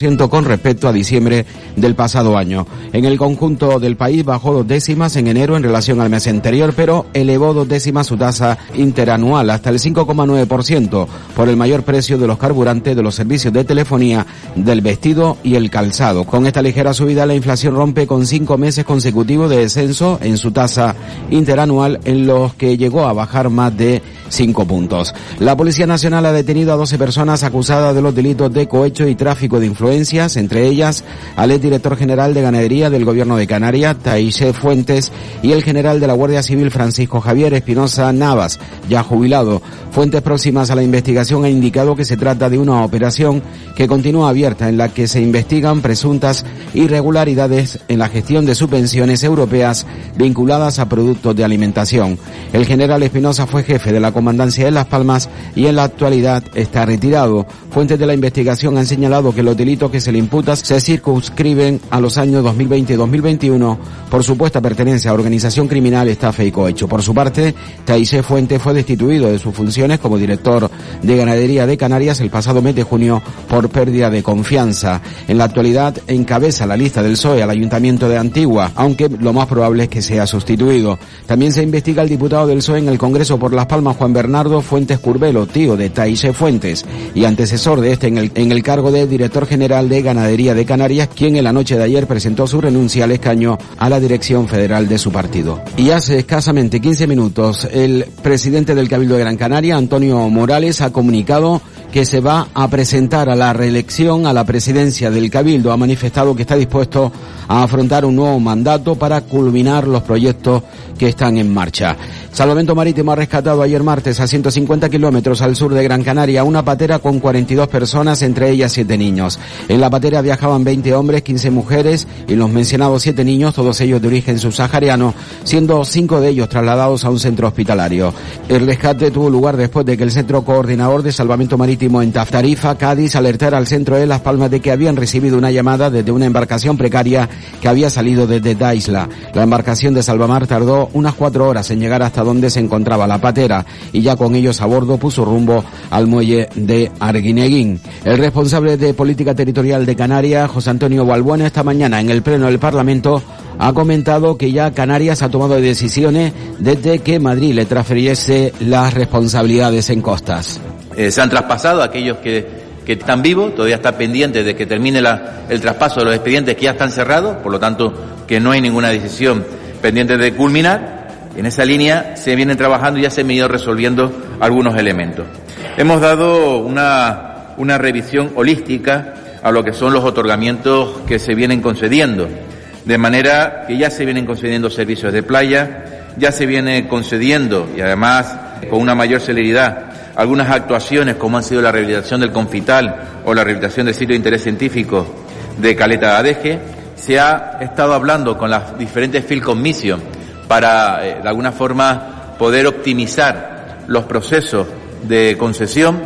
con respecto a diciembre del pasado año. En el conjunto del país bajó dos décimas en enero en relación al mes anterior, pero elevó dos décimas su tasa interanual hasta el 5,9% por el mayor precio de los carburantes, de los servicios de telefonía, del vestido y el calzado. Con esta ligera subida la inflación rompe con cinco meses consecutivos de descenso en su tasa interanual en los que llegó a bajar más de cinco puntos. La Policía Nacional ha detenido a 12 personas acusadas de los delitos de cohecho y tráfico de entre ellas al exdirector general de Ganadería del Gobierno de Canarias, Taisé Fuentes, y el general de la Guardia Civil, Francisco Javier Espinosa Navas, ya jubilado. Fuentes próximas a la investigación ha indicado que se trata de una operación que continúa abierta en la que se investigan presuntas irregularidades en la gestión de subvenciones europeas vinculadas a productos de alimentación. El general Espinosa fue jefe de la Comandancia de Las Palmas y en la actualidad está retirado. Fuentes de la investigación han señalado que los que se le imputan se circunscriben a los años 2020 y 2021 por supuesta pertenencia a organización criminal, estafa y cohecho. Por su parte, Taisé Fuentes fue destituido de sus funciones como director de ganadería de Canarias el pasado mes de junio por pérdida de confianza. En la actualidad encabeza la lista del PSOE al Ayuntamiento de Antigua, aunque lo más probable es que sea sustituido. También se investiga al diputado del PSOE en el Congreso por Las Palmas, Juan Bernardo Fuentes Curbelo, tío de Taisé Fuentes y antecesor de este en el, en el cargo de director general de Ganadería de Canarias, quien en la noche de ayer presentó su renuncia al escaño a la dirección federal de su partido. Y hace escasamente 15 minutos, el presidente del Cabildo de Gran Canaria, Antonio Morales, ha comunicado que se va a presentar a la reelección a la presidencia del Cabildo. Ha manifestado que está dispuesto a afrontar un nuevo mandato para culminar los proyectos que están en marcha. Salvamento Marítimo ha rescatado ayer martes a 150 kilómetros al sur de Gran Canaria una patera con 42 personas, entre ellas 7 niños. En la patera viajaban 20 hombres, 15 mujeres y los mencionados 7 niños, todos ellos de origen subsahariano, siendo 5 de ellos trasladados a un centro hospitalario. El rescate tuvo lugar después de que el Centro Coordinador de Salvamento Marítimo en Taftarifa, Cádiz, alertara al centro de Las Palmas de que habían recibido una llamada desde una embarcación precaria que había salido desde Daisla. La embarcación de Salvamar tardó unas cuatro horas en llegar hasta donde se encontraba la patera y ya con ellos a bordo puso rumbo al muelle de Arguineguín. El responsable de Política Territorial de Canarias, José Antonio Balbuena, esta mañana en el Pleno del Parlamento ha comentado que ya Canarias ha tomado decisiones desde que Madrid le transfiriese las responsabilidades en costas. Eh, se han traspasado aquellos que están vivos, todavía está pendiente de que termine el traspaso de los expedientes que ya están cerrados, por lo tanto que no hay ninguna decisión pendiente de culminar. En esa línea se vienen trabajando y ya se han ido resolviendo algunos elementos. Hemos dado una revisión holística a lo que son los otorgamientos que se vienen concediendo, de manera que ya se vienen concediendo servicios de playa, ya se viene concediendo y además con una mayor celeridad algunas actuaciones como han sido la rehabilitación del Confital o la rehabilitación del sitio de interés científico de Caleta de Adeje, se ha estado hablando con las diferentes Field Commission para, eh, de alguna forma, poder optimizar los procesos de concesión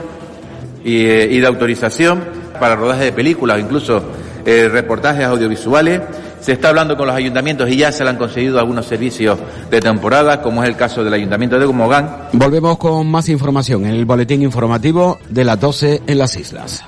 y, eh, y de autorización para rodaje de películas, incluso eh, reportajes audiovisuales. Se está hablando con los ayuntamientos y ya se le han conseguido algunos servicios de temporada, como es el caso del ayuntamiento de Gomogán. Volvemos con más información en el boletín informativo de las 12 en las islas.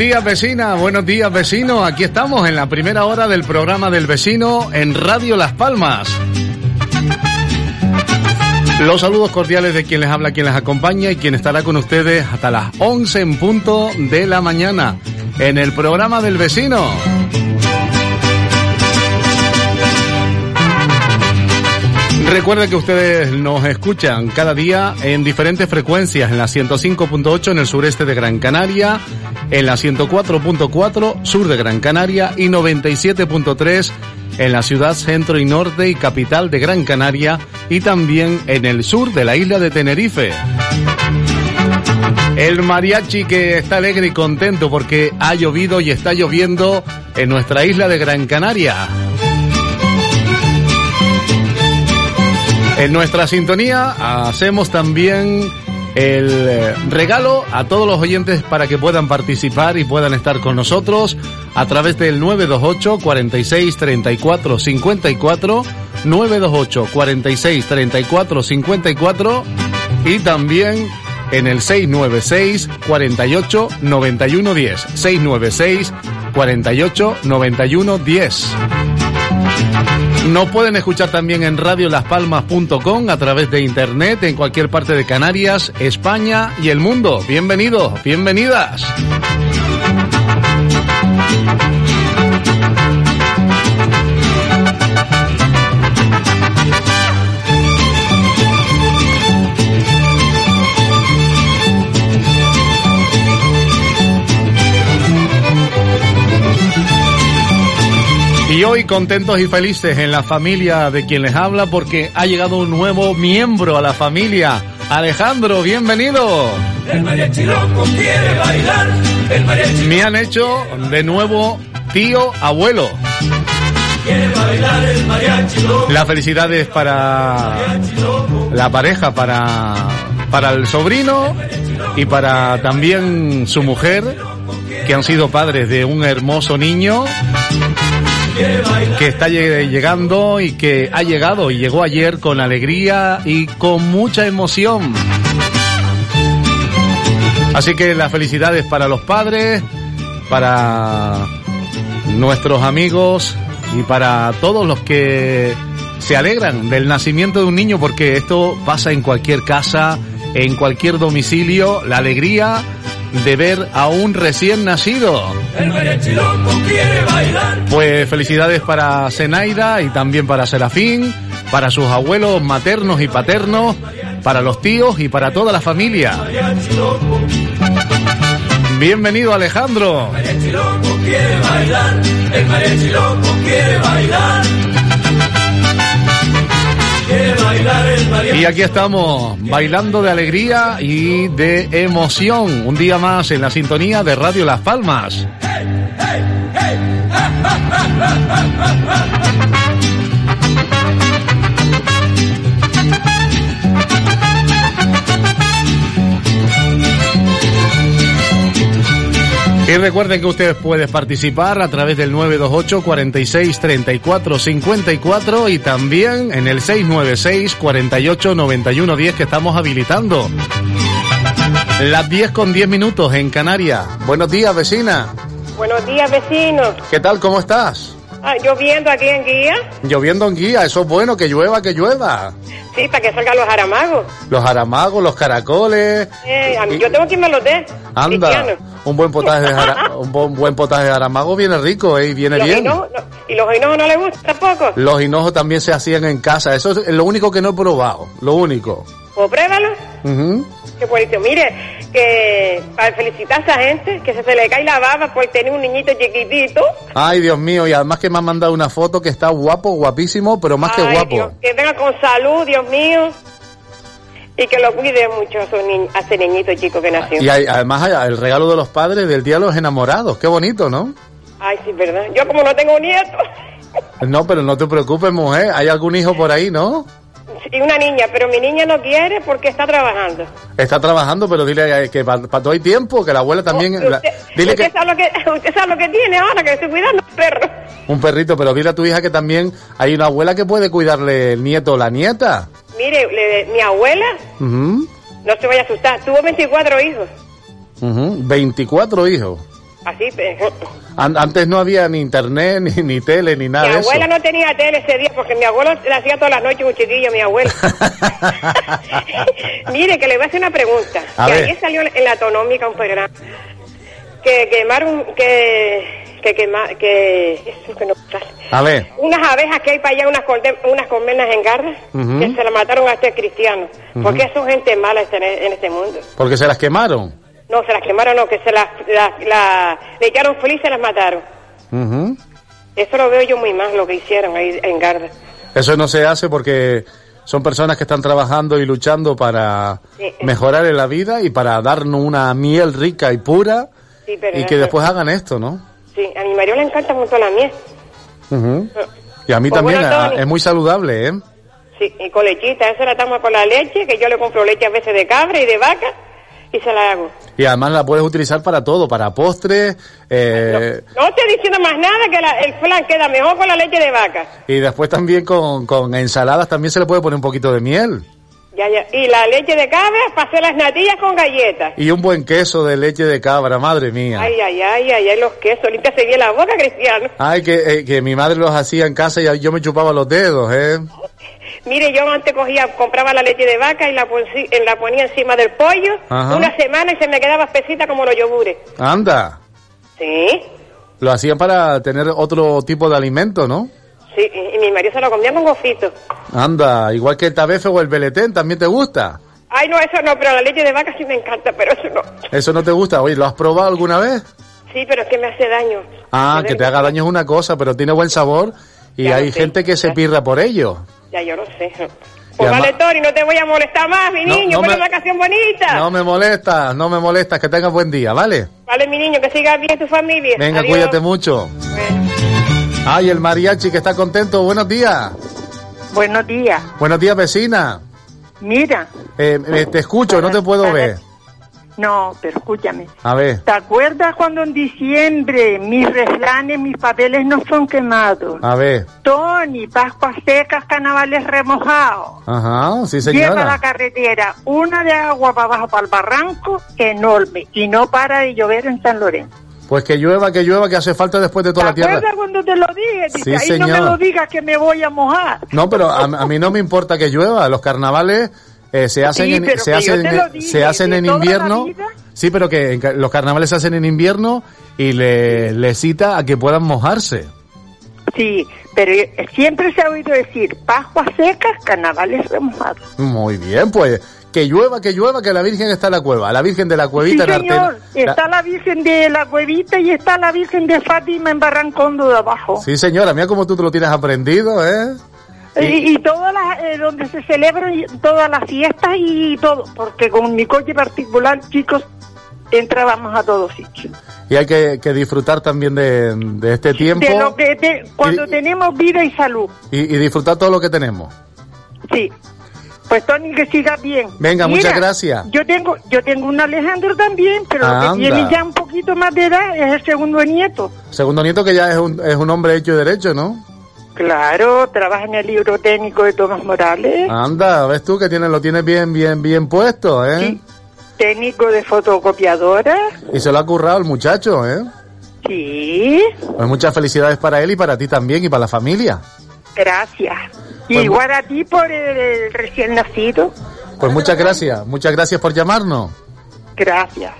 Días vecina, buenos días vecino. Aquí estamos en la primera hora del programa del vecino en Radio Las Palmas. Los saludos cordiales de quien les habla, quien les acompaña y quien estará con ustedes hasta las 11 en punto de la mañana en el programa del vecino. Recuerden que ustedes nos escuchan cada día en diferentes frecuencias, en la 105.8 en el sureste de Gran Canaria, en la 104.4 sur de Gran Canaria y 97.3 en la ciudad centro y norte y capital de Gran Canaria y también en el sur de la isla de Tenerife. El mariachi que está alegre y contento porque ha llovido y está lloviendo en nuestra isla de Gran Canaria. En nuestra sintonía hacemos también el eh, regalo a todos los oyentes para que puedan participar y puedan estar con nosotros a través del 928 46 34 54 928 46 34 54 y también en el 696 48 91 10 696 48 91 10 nos pueden escuchar también en radiolaspalmas.com a través de internet en cualquier parte de Canarias, España y el mundo. Bienvenidos, bienvenidas. Y hoy contentos y felices en la familia de quien les habla porque ha llegado un nuevo miembro a la familia. Alejandro, bienvenido. El mariachi loco quiere bailar. El mariachi Me han hecho de nuevo tío abuelo. Quiere bailar el mariachi loco. Las felicidades para la pareja, para, para el sobrino y para también su mujer, que han sido padres de un hermoso niño que está llegando y que ha llegado y llegó ayer con alegría y con mucha emoción. Así que las felicidades para los padres, para nuestros amigos y para todos los que se alegran del nacimiento de un niño porque esto pasa en cualquier casa, en cualquier domicilio, la alegría de ver a un recién nacido. Pues felicidades para Zenaida y también para Serafín, para sus abuelos maternos y paternos, para los tíos y para toda la familia. Bienvenido Alejandro. Y aquí estamos, bailando de alegría y de emoción. Un día más en la sintonía de Radio Las Palmas. Y recuerden que ustedes pueden participar a través del 928 46 34 54 y también en el 696 48 91 10 que estamos habilitando. Las 10 con 10 minutos en Canarias. Buenos días, vecina. Buenos días, vecino. ¿Qué tal? ¿Cómo estás? Ah, lloviendo aquí en Guía. Lloviendo en Guía, eso es bueno, que llueva, que llueva. Sí, para que salgan los aramagos. Los aramagos, los caracoles. Eh, yo tengo que irme los de. Anda, un buen potaje de un buen, potaje de aramago viene rico ¿eh? y viene bien. ¿Y los hinojos no les gusta tampoco? Los hinojos también se hacían en casa, eso es lo único que no he probado, lo único. Pues pruébalo. Qué bonito. Mire, que para felicitar a esa gente, que se, le cae la baba por tener un niñito chiquitito. Ay, Dios mío, y además que me han mandado una foto que está guapo, guapísimo, pero más que guapo. que venga con salud, Dios mío. Y que lo cuide mucho a, su ese niñito chico que nació. Y además el regalo de los padres del Día de los Enamorados. Qué bonito, ¿no? Ay, sí, verdad. Yo como no tengo nieto. No, pero no te preocupes, mujer. ¿Hay algún hijo por ahí, no? Y una niña, pero mi niña no quiere porque está trabajando. Está trabajando, pero dile que para todo hay tiempo, que la abuela también... usted, dile que... Sabe lo que... Usted sabe lo que tiene ahora, que estoy cuidando un perro. Un perrito, pero dile a tu hija que también hay una abuela que puede cuidarle el nieto o la nieta. Mire, mi abuela, no se vaya a asustar, tuvo 24 hijos. 24 hijos. Así, antes no había ni internet, ni, ni tele, ni nada Mi de eso. abuela no tenía tele ese día porque mi abuelo le hacía todas las noches un chiquillo, mi abuela. Mire, que le voy a hacer una pregunta. A que ver. ayer salió en la autonómica un programa que quemaron, que, que quema, que, eso que no sale. A ver, Unas abejas que hay para allá, unas, colmenas en Garda, Ujú. que se la mataron a este cristiano. ¿Por qué son gente mala este- en este mundo? porque se las quemaron. No, se las quemaron, no, que se las, las- la- le echaron feliz y se las mataron. Eso lo veo yo muy mal, lo que hicieron ahí en Garda. Eso no se hace porque son personas que están trabajando y luchando para Sí. mejorar en la vida y para darnos una miel rica y pura Sí, pero y que después hagan esto, ¿no? Sí, a mi marido le encanta mucho la miel. Y a mí Pues también, bueno, a- Tony. es muy saludable, ¿eh? Sí, y con lechita, eso la tomo con la leche, que yo le compro leche a veces de cabra y de vaca, y se la hago. Y además la puedes utilizar para todo, para postres, eh, No estoy diciendo más nada, que la- el flan queda mejor con la leche de vaca. y después también con, con ensaladas también se le puede poner un poquito de miel. Ya, ya. Y la leche de cabra para hacer las natillas con galletas. Y un buen queso de leche de cabra, madre mía. Ay, ay, ay, ay, ay, los quesos. Límpiase bien la boca, Cristiano. Ay, que, eh, que mi madre los hacía en casa y yo me chupaba los dedos, ¿eh? Mire, yo antes cogía, compraba la leche de vaca y la, la ponía encima del pollo Ajá. una semana y se me quedaba espesita como los yogures. Anda. Sí, Lo hacían para tener otro tipo de alimento, ¿no? Sí, y, y mi marido se lo comía con gofito. Anda, igual que el tabefe o el beletén, ¿también te gusta? Ay, no, eso no, pero la leche de vaca sí me encanta, pero eso no. ¿Eso no te gusta? Oye, ¿lo has probado alguna vez? Sí, pero es que me hace daño. Ah, que te haga daño es una cosa, pero tiene buen sabor y Ya hay sé. gente que se pirra por ello. Ya, yo lo sé. Pues además- vale, Tony, no te voy a molestar más, mi No, niño, no me- una vacación bonita. No me molestas, no me molestas, que tengas buen día, ¿vale? Vale, mi niño, que sigas bien tu familia. Venga, Adiós. cuídate mucho. Bueno. Ay, el mariachi que está contento, buenos días. Buenos días. Buenos días, vecina. Mira, Eh, eh, te escucho, no te puedo ver. no, pero escúchame. A ver, ¿Te acuerdas cuando en diciembre mis refranes, mis papeles no son quemados? a ver. Tony, Pascuas secas, carnavales remojados. Ajá, sí Lleva la señora. carretera una de agua para abajo para el barranco enorme y no para de llover en San Lorenzo. Pues que llueva, que llueva, que hace falta después de ¿Te toda la tierra. cuando te lo dije? Dice, Sí, ahí no me lo digas que me voy a mojar. No, pero a, a mí no me importa que llueva. Los carnavales eh, se hacen Sí, en, se hacen, dije, se hacen en invierno. Sí, pero que en los carnavales se hacen en invierno y le, le cita a que puedan mojarse. Sí, pero siempre se ha oído decir Pascuas secas, carnavales remojados. Muy bien, pues que llueva, que llueva, que la Virgen está en la cueva. La Virgen de la Sí, cuevita en señor. Artena. Está la Virgen de la Cuevita y está la Virgen de Fátima en Barrancondo de abajo. Sí, señora, mira cómo tú te lo tienes aprendido, ¿eh? Y, y todas las, eh, donde se celebran todas las fiestas y todo, porque con mi coche particular, chicos, entrábamos a todos sitios. Y hay que, que disfrutar también de, de este tiempo De lo que te- cuando Y- tenemos vida y salud, y, y disfrutar todo lo que tenemos. sí. Pues Tony, que siga bien. Venga, muchas gracias. Yo tengo, yo tengo un Alejandro también, pero lo Anda. que tiene ya un poquito más de edad es el segundo nieto. Segundo nieto que ya es un, es un hombre hecho y derecho, ¿no? Claro, trabaja en el libro técnico de Tomás Morales. Anda, ves tú que tiene, lo tienes bien, bien, bien puesto, ¿eh? Sí. Técnico de fotocopiadora. Y se lo ha currado el muchacho, ¿eh? Sí, Pues muchas felicidades para él y para ti también y para la familia. Gracias. Pues Igual a ti por el, el recién nacido. Pues muchas gracias, muchas gracias por llamarnos. Gracias.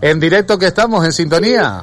En directo que estamos, en sintonía.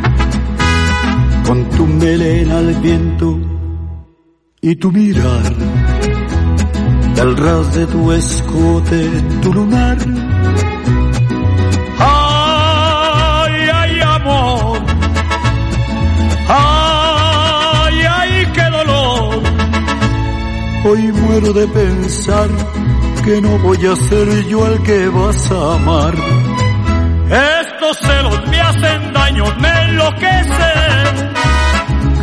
con tu melena al viento y tu mirar del ras de tu escote, tu lunar. Ay, ay, amor. Ay, ay, qué dolor. Hoy muero de pensar que no voy a ser yo el que vas a amar. Estos celos me hacen daño, me enloquecen.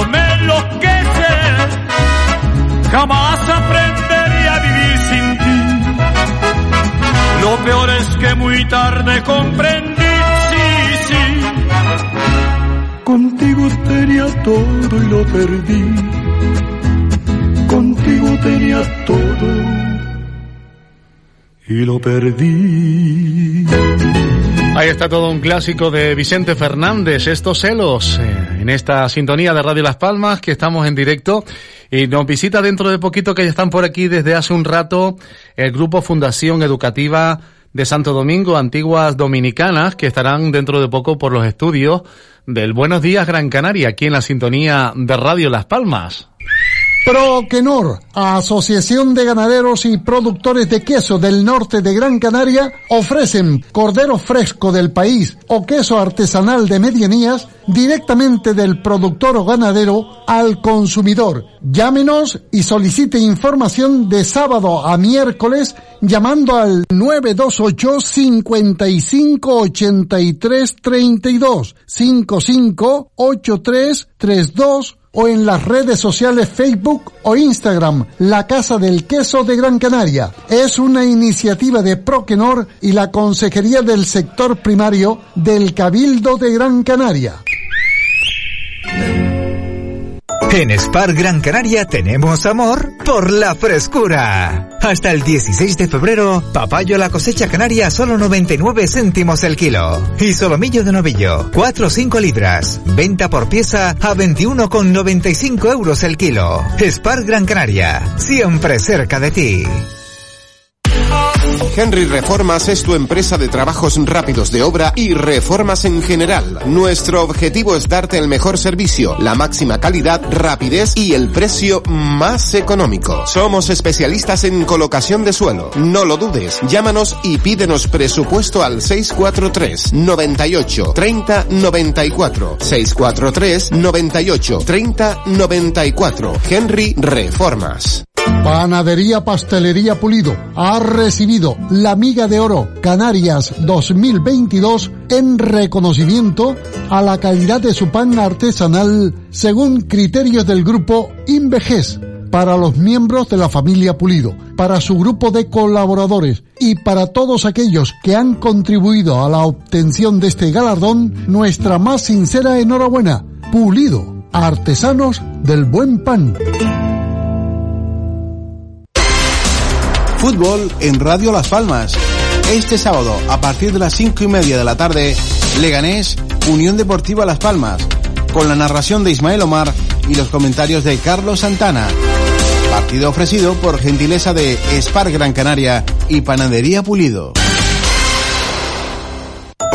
Me enloquecen. Jamás aprenderé a vivir sin ti. Lo peor es que muy tarde comprendí, sí, sí. Contigo tenía todo y lo perdí. Contigo tenía todo y lo perdí. Ahí está todo un clásico de Vicente Fernández, estos celos, eh, en esta sintonía de Radio Las Palmas, que estamos en directo. Y nos visita dentro de poquito, que ya están por aquí desde hace un rato, el Grupo Fundación Educativa de Santo Domingo, Antiguas Dominicanas, que estarán dentro de poco por los estudios del Buenos Días Gran Canaria, aquí en la sintonía de Radio Las Palmas. Proquenor, Asociación de Ganaderos y Productores de Queso del Norte de Gran Canaria, ofrecen cordero fresco del país o queso artesanal de medianías directamente del productor o ganadero al consumidor. Llámenos y solicite información de sábado a miércoles llamando al 928 55 83 32 55 83 32 o en las redes sociales Facebook o Instagram, La Casa del Queso de Gran Canaria. Es una iniciativa de Proquenor y la Consejería del Sector Primario del Cabildo de Gran Canaria. En Spar Gran Canaria tenemos amor por la frescura. Hasta el 16 de febrero, papayo la cosecha canaria solo 99 céntimos el kilo. Y solomillo de novillo, 4 o 5 libras. Venta por pieza a 21,95 euros el kilo. Spar Gran Canaria, siempre cerca de ti. Henry Reformas es tu empresa de trabajos rápidos de obra y reformas en general. Nuestro objetivo es darte el mejor servicio, la máxima calidad, rapidez y el precio más económico. Somos especialistas en colocación de suelo. No lo dudes. Llámanos y pídenos presupuesto al 643 98 30 94. 643 98 30 94. Henry Reformas. Panadería Pastelería Pulido ha recibido la Miga de Oro Canarias 2022 en reconocimiento a la calidad de su pan artesanal según criterios del grupo Invejes para los miembros de la familia Pulido, para su grupo de colaboradores y para todos aquellos que han contribuido a la obtención de este galardón, nuestra más sincera enhorabuena. Pulido, artesanos del buen pan. Fútbol en Radio Las Palmas. Este sábado, a partir de las cinco y media de la tarde, Leganés, Unión Deportiva Las Palmas, con la narración de Ismael Omar y los comentarios de Carlos Santana. Partido ofrecido por gentileza de Spar Gran Canaria y Panadería Pulido.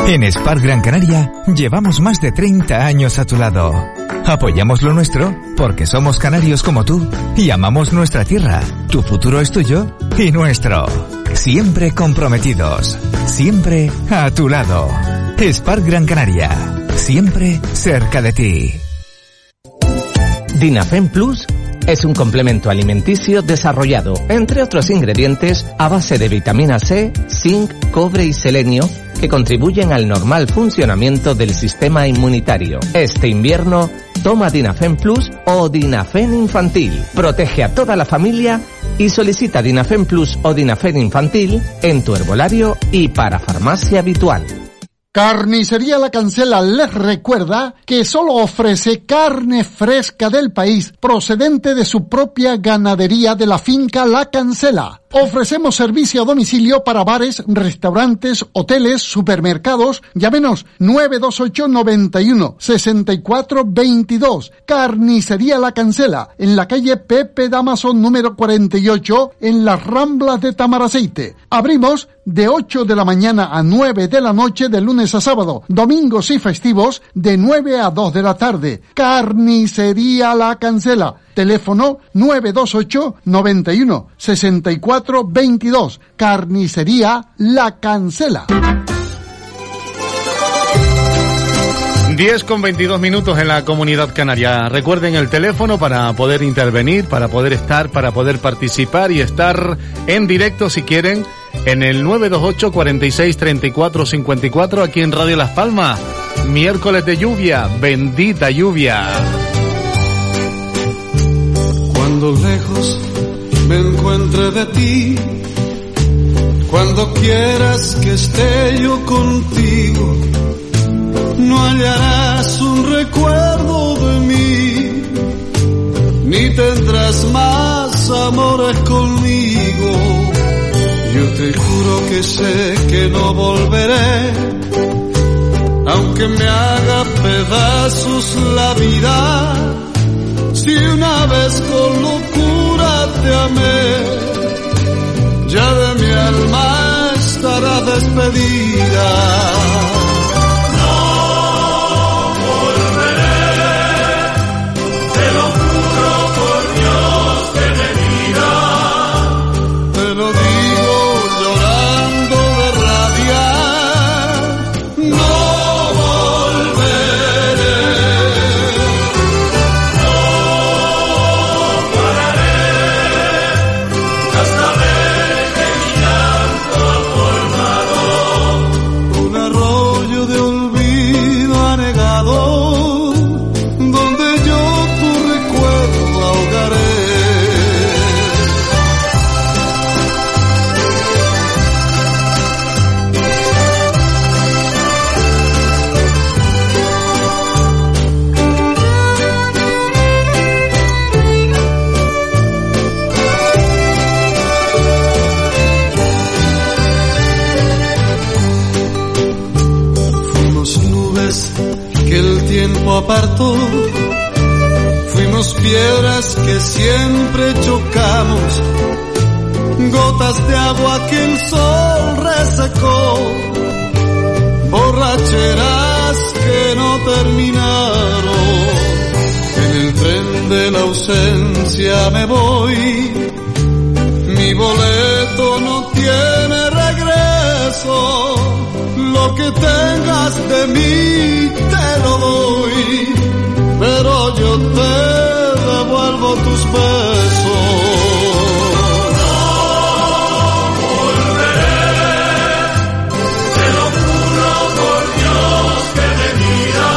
En Spar Gran Canaria llevamos más de 30 años a tu lado. Apoyamos lo nuestro porque somos canarios como tú y amamos nuestra tierra. Tu futuro es tuyo y nuestro. Siempre comprometidos. Siempre a tu lado. Spark Gran Canaria. Siempre cerca de ti. Dinafen Plus es un complemento alimenticio desarrollado, entre otros ingredientes, a base de vitamina C, zinc, cobre y selenio, que contribuyen al normal funcionamiento del sistema inmunitario. Este invierno, toma Dinafen Plus o Dinafen Infantil. Protege a toda la familia y solicita Dinafen Plus o Dinafen Infantil en tu herbolario y para farmacia habitual. Carnicería La Cancela les recuerda que solo ofrece carne fresca del país procedente de su propia ganadería de la finca La Cancela. Ofrecemos servicio a domicilio para bares, restaurantes, hoteles, supermercados. Llámenos 928 91 64 22. Carnicería La Cancela en la calle Pepe Damaso número 48 en las Ramblas de Tamaraceite. Abrimos de 8 de la mañana a 9 de la noche de lunes a sábado, domingos y festivos de 9 a 2 de la tarde. Carnicería La Cancela. Teléfono 928 91 64 22. Carnicería La Cancela. 10 con 22 minutos en la comunidad canaria. Recuerden el teléfono para poder intervenir, para poder estar, para poder participar y estar en directo si quieren en el 928 46 34 54 aquí en Radio Las Palmas. Miércoles de lluvia, bendita lluvia. Cuando lejos me encuentre de ti, cuando quieras que esté yo contigo, no hallarás un recuerdo de mí, ni tendrás más amores conmigo. Te juro que sé que no volveré, aunque me haga pedazos la vida. Si una vez con locura te amé, ya de mi alma estará despedida. Siempre chocamos, gotas de agua que el sol resecó, borracheras que no terminaron. En el tren de la ausencia me voy, mi boleto no tiene regreso. Lo que tengas de mí te lo doy, pero yo te devuelvo tus besos. Te lo juro por Dios que de vida.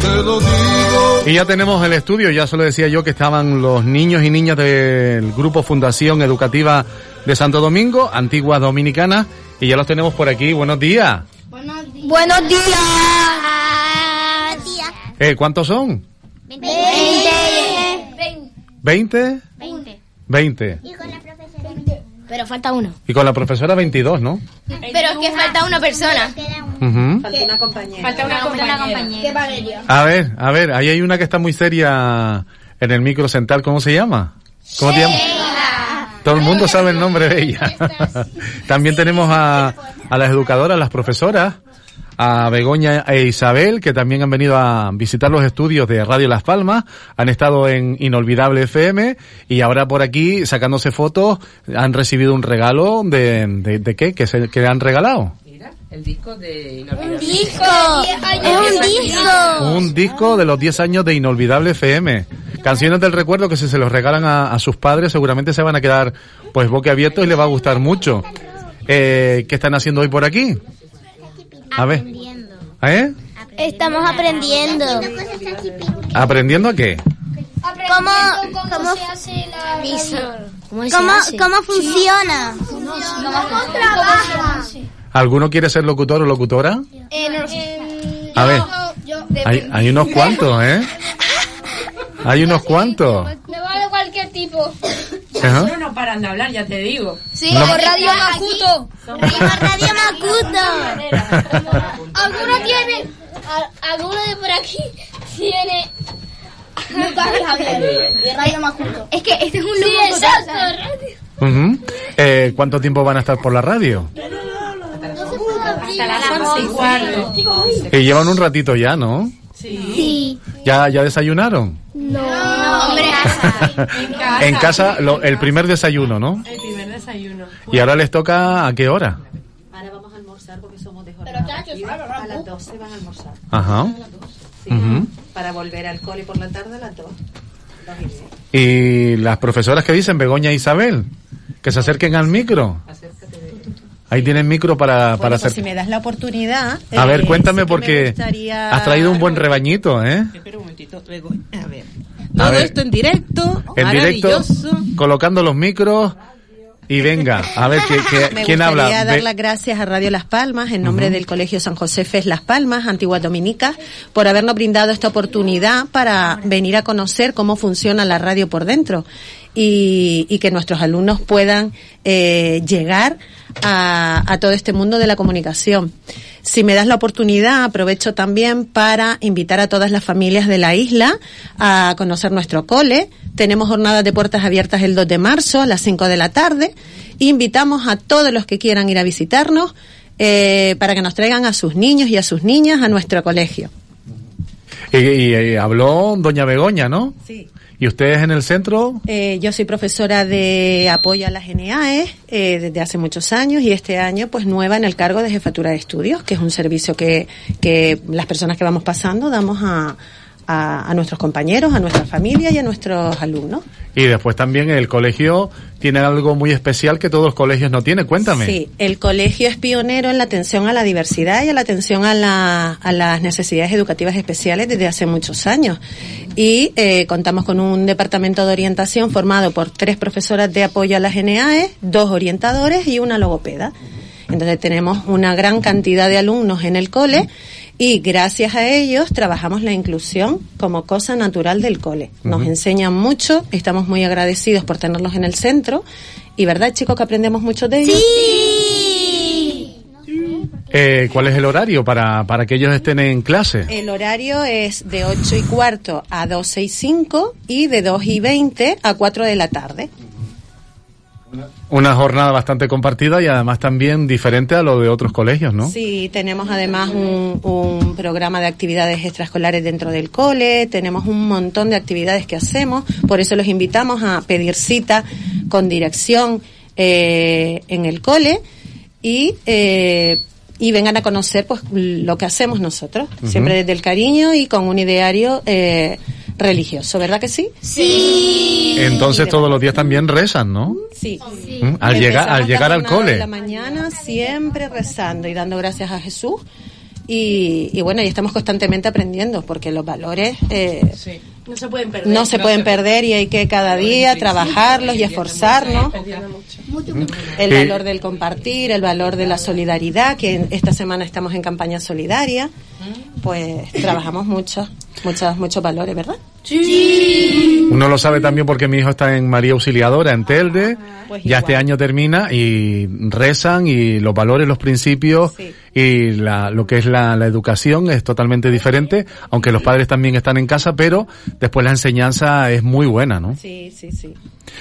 Te lo digo. Y ya tenemos el estudio, ya se lo decía yo que estaban los niños y niñas del Grupo Fundación Educativa de Santo Domingo, Antigua Dominicana, y ya los tenemos por aquí. Buenos días. Buenos días. Eh, ¿Cuántos son? Veinte. ¿20? Veinte. 20. Pero falta uno. Y con la profesora 22, ¿no? Pero es que falta una persona. Falta una compañera. Falta una compañera. ¿Qué Valeria? A ver, a ver, ahí hay una que está muy seria en el micro central. ¿Cómo se llama? ¿Cómo te llamas? Todo el mundo sabe el nombre de ella. También tenemos a, a las educadoras, las profesoras, a Begoña e Isabel, que también han venido a visitar los estudios de Radio Las Palmas, han estado en Inolvidable FM y ahora por aquí sacándose fotos han recibido un regalo de, de, de qué, que, se, que le han regalado. El disco de Un disco. Un disco. Un disco de los 10 años de Inolvidable FM. Canciones del recuerdo que si se los regalan a, a sus padres seguramente se van a quedar pues boquiabiertos y les va a gustar mucho. Eh, ¿Qué están haciendo hoy por aquí? A ver. ¿Eh? Estamos aprendiendo. ¿Aprendiendo a qué? ¿Cómo, cómo se hace la ¿Cómo, cómo funciona? ¿Cómo trabaja? ¿Alguno quiere ser locutor o locutora? A ver, hay, hay unos cuantos, ¿eh? Hay unos cuantos. Me vale cualquier tipo. Ajá. No paran de hablar, ya te digo. Sí, No. por Radio Macuto. Radio Macuto. Alguno tiene. Alguno de por aquí tiene. Y. De Radio Macuto. Es que este es un Sí, locutor, exacto. ¿sabes? Ujú. Eh, ¿Cuánto tiempo van a estar por la radio? Hasta las once y cuarto. Que llevan un ratito ya, ¿no? Sí. ¿Ya, ya desayunaron? No, hombre. En casa. En casa, lo- el primer desayuno, ¿no? El primer desayuno. ¿Y ahora les toca a qué hora? Ahora vamos a almorzar porque somos de jornada. A las 12 van a almorzar. Ajá. Sí. Para volver al cole por la tarde a las 2. Dos y las profesoras que dicen, Begoña e Isabel, que se acerquen al micro. Ahí tienen micro para, para pues hacer... si me das la oportunidad. A ver, eh, cuéntame sí me porque gustaría- has traído un buen rebañito, ¿eh? Espera un momentito, Begoña. A ver. A Todo ver. esto en directo, En directo, maravilloso. colocando los micros y venga, a ver, ¿qué, qué- Me ¿quién gustaría habla? dar Be- las gracias a Radio Las Palmas en nombre del Colegio San José Fes Las Palmas, Antiguas Dominicas, por habernos brindado esta oportunidad para venir a conocer cómo funciona la radio por dentro y, y que nuestros alumnos puedan eh, llegar a, a todo este mundo de la comunicación. Si me das la oportunidad, aprovecho también para invitar a todas las familias de la isla a conocer nuestro cole. Tenemos jornadas de puertas abiertas el 2 de marzo a las 5 de la tarde. Invitamos a todos los que quieran ir a visitarnos eh, para que nos traigan a sus niños y a sus niñas a nuestro colegio. Y, y- y habló doña Begoña, ¿no? Sí. ¿Y ustedes en el centro? Eh, yo soy profesora de apoyo a las GNAE eh, desde hace muchos años y este año pues nueva en el cargo de jefatura de estudios, que es un servicio que, que las personas que vamos pasando damos a, a, a nuestros compañeros, a nuestra familia y a nuestros alumnos. Y después también el colegio tiene algo muy especial que todos los colegios no tienen. Cuéntame. Sí, el colegio es pionero en la atención a la diversidad y a la atención a, la- a las necesidades educativas especiales desde hace muchos años. Y eh, contamos con un departamento de orientación formado por tres profesoras de apoyo a las GNAE, dos orientadores y una logopeda. Entonces tenemos una gran cantidad de alumnos en el cole y gracias a ellos trabajamos la inclusión como cosa natural del cole. Nos enseñan mucho, estamos muy agradecidos por tenerlos en el centro y verdad chicos que aprendemos mucho de ellos. Eh, ¿Cuál es el horario para, para que ellos estén en clase? El horario es de 8 y cuarto a 12 y 5 y de 2 y 20 a 4 de la tarde. Una jornada bastante compartida y además también diferente a lo de otros colegios, ¿no? Sí, tenemos además un, un programa de actividades extraescolares dentro del cole, tenemos un montón de actividades que hacemos, por eso los invitamos a pedir cita con dirección eh, en el cole y, eh, y vengan a conocer pues lo que hacemos nosotros, siempre desde el cariño y con un ideario eh, religioso, ¿verdad que sí? Sí. Entonces todos los días también rezan, ¿no? Sí. Mm, Al llegar, al llegar la al cole. de la mañana siempre rezando y dando gracias a Jesús. Y, y bueno, y estamos constantemente aprendiendo porque los valores eh, no se pueden perder. No se pueden perder y hay que cada día trabajarlos y esforzarnos. El valor del compartir, el valor de la solidaridad, que en- esta semana estamos en campaña solidaria. Pues trabajamos muchos, muchos, muchos valores, ¿verdad? Sí. Uno lo sabe también porque mi hijo está en María Auxiliadora, en Telde. Pues ya este año termina y rezan y los valores, los principios y la, lo que es la, la educación es totalmente diferente, aunque los padres también están en casa, pero después la enseñanza es muy buena, ¿no? Sí, sí, sí.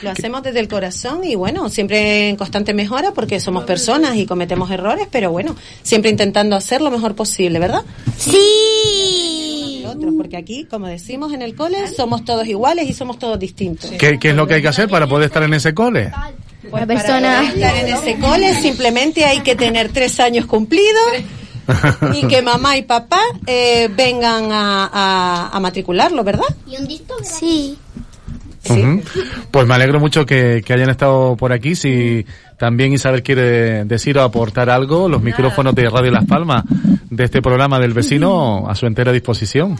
Lo hacemos desde el corazón y bueno, siempre en constante mejora porque somos personas y cometemos errores, pero bueno, siempre intentando hacer lo mejor posible, ¿verdad? Sí. Otros, porque aquí, como decimos en el cole, somos todos iguales y somos todos distintos. ¿Qué, ¿Qué es lo que hay que hacer para poder estar en ese cole? Pues para poder estar en ese cole simplemente hay que tener tres años cumplidos y que mamá y papá eh, vengan a, a- a matricularlo, ¿verdad? ¿Y un disco? Sí. Pues me alegro mucho que, que hayan estado por aquí. Si también Isabel quiere decir o aportar algo, los micrófonos de Radio Las Palmas de este programa del vecino a su entera disposición.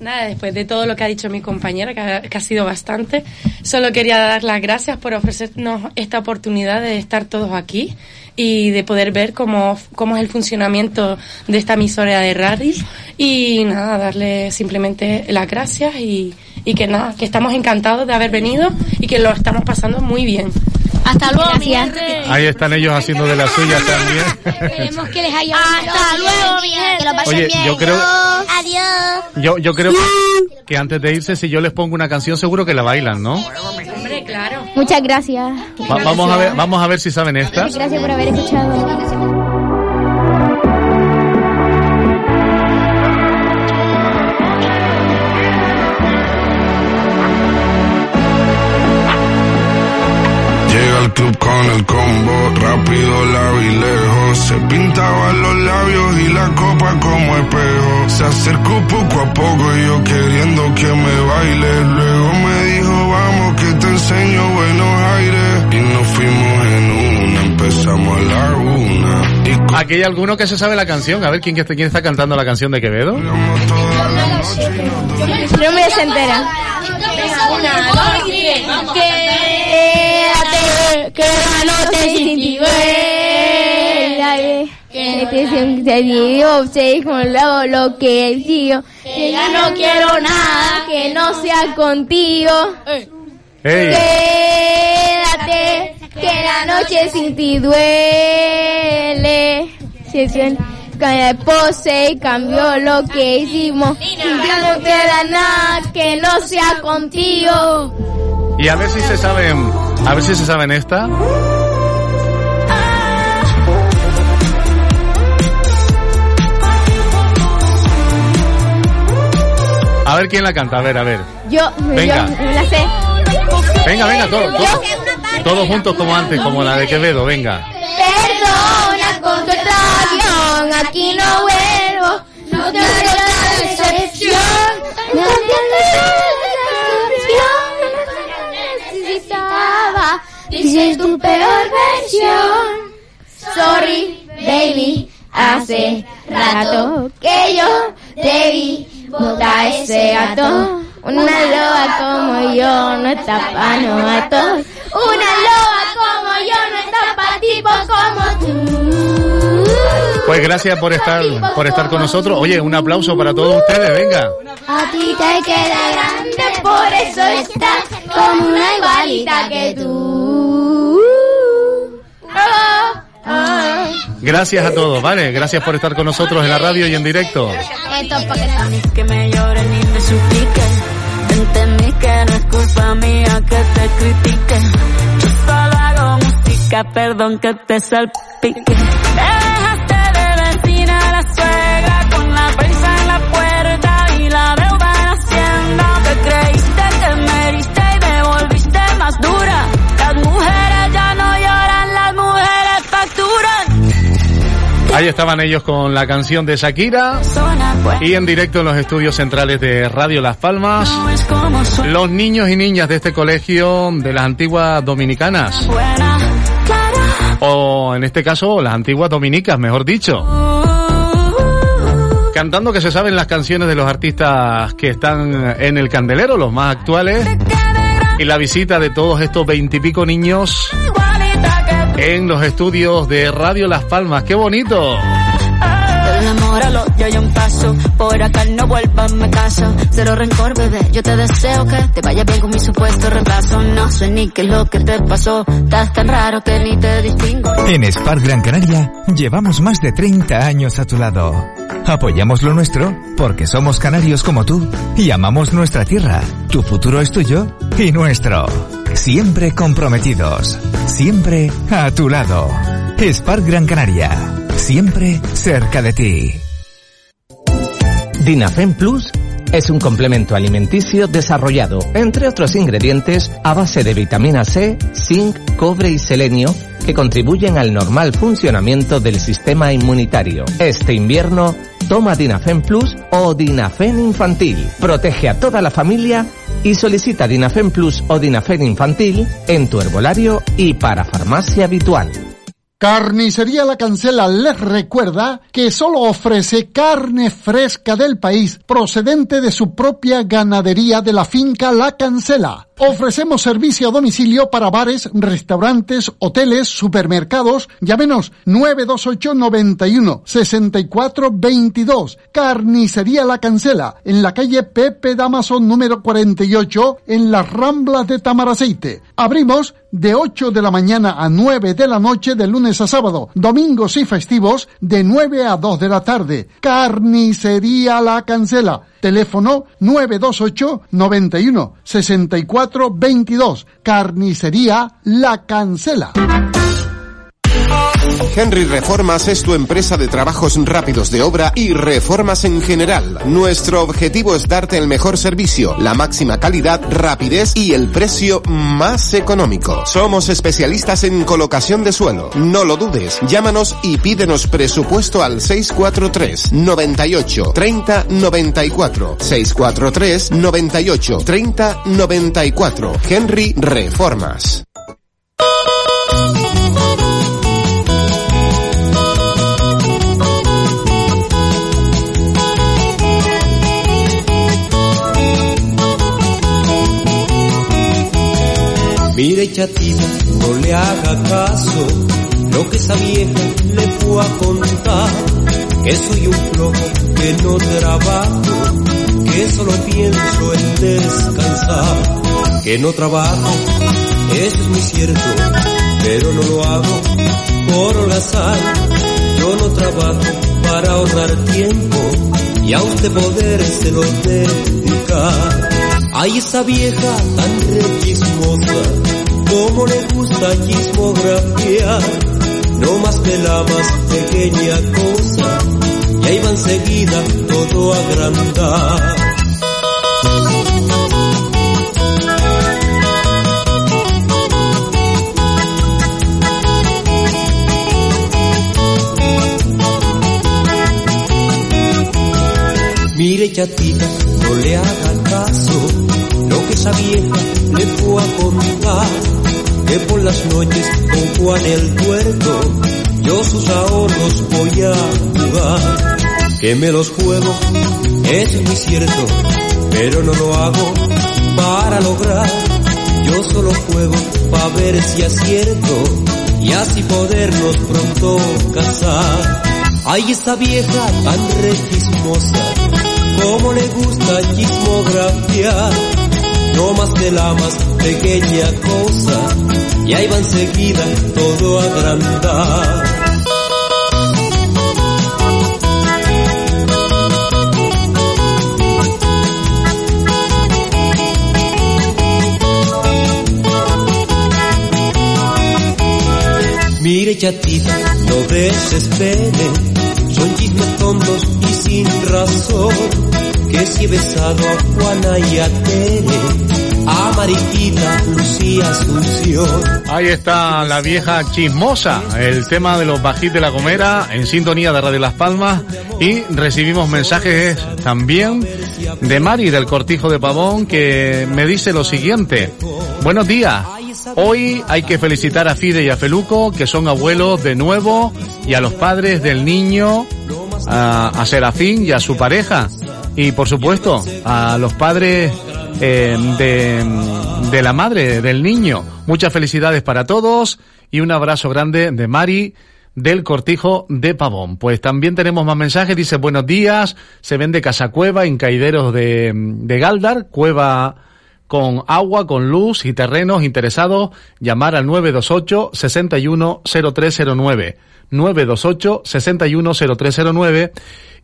Nada, después de todo lo que ha dicho mi compañera, que ha, que ha sido bastante, solo quería dar las gracias por ofrecernos esta oportunidad de estar todos aquí y de poder ver cómo, cómo es el funcionamiento de esta emisora de radio y nada, darle simplemente las gracias y, y que nada, que estamos encantados de haber venido y que lo estamos pasando muy bien. Hasta luego, mi Gracias. gente. Ahí están ellos haciendo de las suyas también. Esperemos que les haya Hasta luego, mi gente. Que lo pasen Oye, bien. yo creo- Adiós. Yo, yo creo que, que antes de irse, si yo les pongo una canción, seguro que la bailan, ¿no? Hombre, claro. Muchas gracias. Va- vamos a ver, vamos a ver si saben esta. Gracias por haber escuchado. Club con el combo, rápido la vi lejos. Se pintaban los labios y la copa como espejo. Se acercó poco a poco y yo queriendo que me baile. Luego me dijo, vamos que te enseño buenos aires. Y nos fuimos en una, empezamos a la una. Y Aquí hay alguno que se sabe la canción. A ver quién, quién está cantando la canción de Quevedo. No me se entera. Una, dos. Quédate, que la noche sin ti duele. Que te sé con lo, lo que sigo. Que ya no quiero nada que no sea contigo. Quédate, que la noche sin ti duele. Si es con el pose y cambió lo que hicimos. Ya no queda nada que no sea contigo. Y a ver si se saben, a ver si se saben esta. A ver quién la canta, a ver, a ver. Yo, Venga. yo me la sé. Venga, venga, todos, todos, todos juntos como antes, como la de Quevedo, venga. Perdona con tu extracción, aquí no vuelvo. No te decepción. No Dices tu peor versión. Sorry, baby, hace rato que yo debí botar ese gato. Una loba como yo no está pa' novatos. Una loba como yo no está pa' tipos como tú. Pues gracias por estar, por estar con nosotros. Oye, un aplauso para todos ustedes, venga. A ti te queda grande, por eso estás como una igualita que tú. Gracias a todos, ¿vale? Gracias por estar con nosotros en la radio y en directo. Perdón que te salpique. Ahí estaban ellos con la canción de Shakira y en directo en los estudios centrales de Radio Las Palmas. Los niños y niñas de este colegio de las antiguas dominicanas. O en este caso, las antiguas dominicas, mejor dicho. Cantando que se saben las canciones de los artistas que están en el candelero, los más actuales. Y la visita de todos estos veintipico niños en los estudios de Radio Las Palmas. ¡Qué bonito! Ignóralo, yo ya un paso. Por acá no vuelvas, me caso. Cero rencor, bebé, yo te deseo que te vaya bien con mi supuesto reemplazo. No sé ni qué es lo que te pasó, estás tan raro que ni te distingo. En Spark Gran Canaria llevamos más de 30 años a tu lado. Apoyamos lo nuestro porque somos canarios como tú y amamos nuestra tierra. Tu futuro es tuyo y nuestro. Siempre comprometidos. Siempre a tu lado. Spark Gran Canaria. Siempre cerca de ti. Dinafem Plus es un complemento alimenticio desarrollado, entre otros ingredientes, a base de vitamina C, zinc, cobre y selenio, que contribuyen al normal funcionamiento del sistema inmunitario. Este invierno, toma Dinafem Plus o Dinafem Infantil. Protege a toda la familia y solicita Dinafem Plus o Dinafem Infantil en tu herbolario y para farmacia habitual. Carnicería La Cancela les recuerda que solo ofrece carne fresca del país procedente de su propia ganadería de la finca La Cancela. Ofrecemos servicio a domicilio para bares, restaurantes, hoteles, supermercados. Llámenos 928 91 64 22. Carnicería La Cancela en la calle Pepe Damaso número 48 en las Ramblas de Tamaraceite. Abrimos de 8 de la mañana a 9 de la noche de lunes a sábado, domingos y festivos de 9 a 2 de la tarde. Carnicería La Cancela. Teléfono 928 91 64 22. Carnicería La Cancela. Henry Reformas es tu empresa de trabajos rápidos de obra y reformas en general. Nuestro objetivo es darte el mejor servicio, la máxima calidad, rapidez y el precio más económico. Somos especialistas en colocación de suelo. No lo dudes, llámanos y pídenos presupuesto al 643 98 30 94 643 98 30 94 Henry Reformas. Mire chatita, no le haga caso, lo que esa vieja le fue a contar, que soy un flojo, que no trabajo, que solo pienso en descansar, que no trabajo, eso es muy cierto, pero no lo hago por holgazar, yo no trabajo para ahorrar tiempo y a usted podérselo dedicar. Ay, esa vieja tan requismosa, como le gusta chismografiar, no más que la más pequeña cosa, y ahí va enseguida todo a agrandar. Mire chatita, no le haga caso, esa vieja le fue a contar, que por las noches con Juan el tuerto, yo sus ahorros voy a jugar, que me los juego, eso es muy cierto, pero no lo hago para lograr, yo solo juego para ver si acierto, y así podernos pronto casar. Ay, esa vieja tan requismosa, como le gusta chismografiar, no más que la más pequeña cosa, y ahí va enseguida todo a agrandar. Mire chatita, no desespere, son chismes tontos y sin razón, Ahí está la vieja chismosa, el tema de los bajitos de la Gomera en sintonía de Radio Las Palmas y recibimos mensajes también de Mari del Cortijo de Pavón que me dice lo siguiente. Buenos días. Hoy hay que felicitar a Fide y a Feluco, que son abuelos de nuevo, y a los padres del niño, a, a Serafín y a su pareja. Y por supuesto, a los padres eh, de, de la madre del niño. Muchas felicidades para todos y un abrazo grande de Mari del Cortijo de Pavón. Pues también tenemos más mensajes. Dice, buenos días, se vende casa cueva en Caideros de, de Galdar, cueva con agua, con luz y terrenos interesados, llamar al 928 610309. 928 610309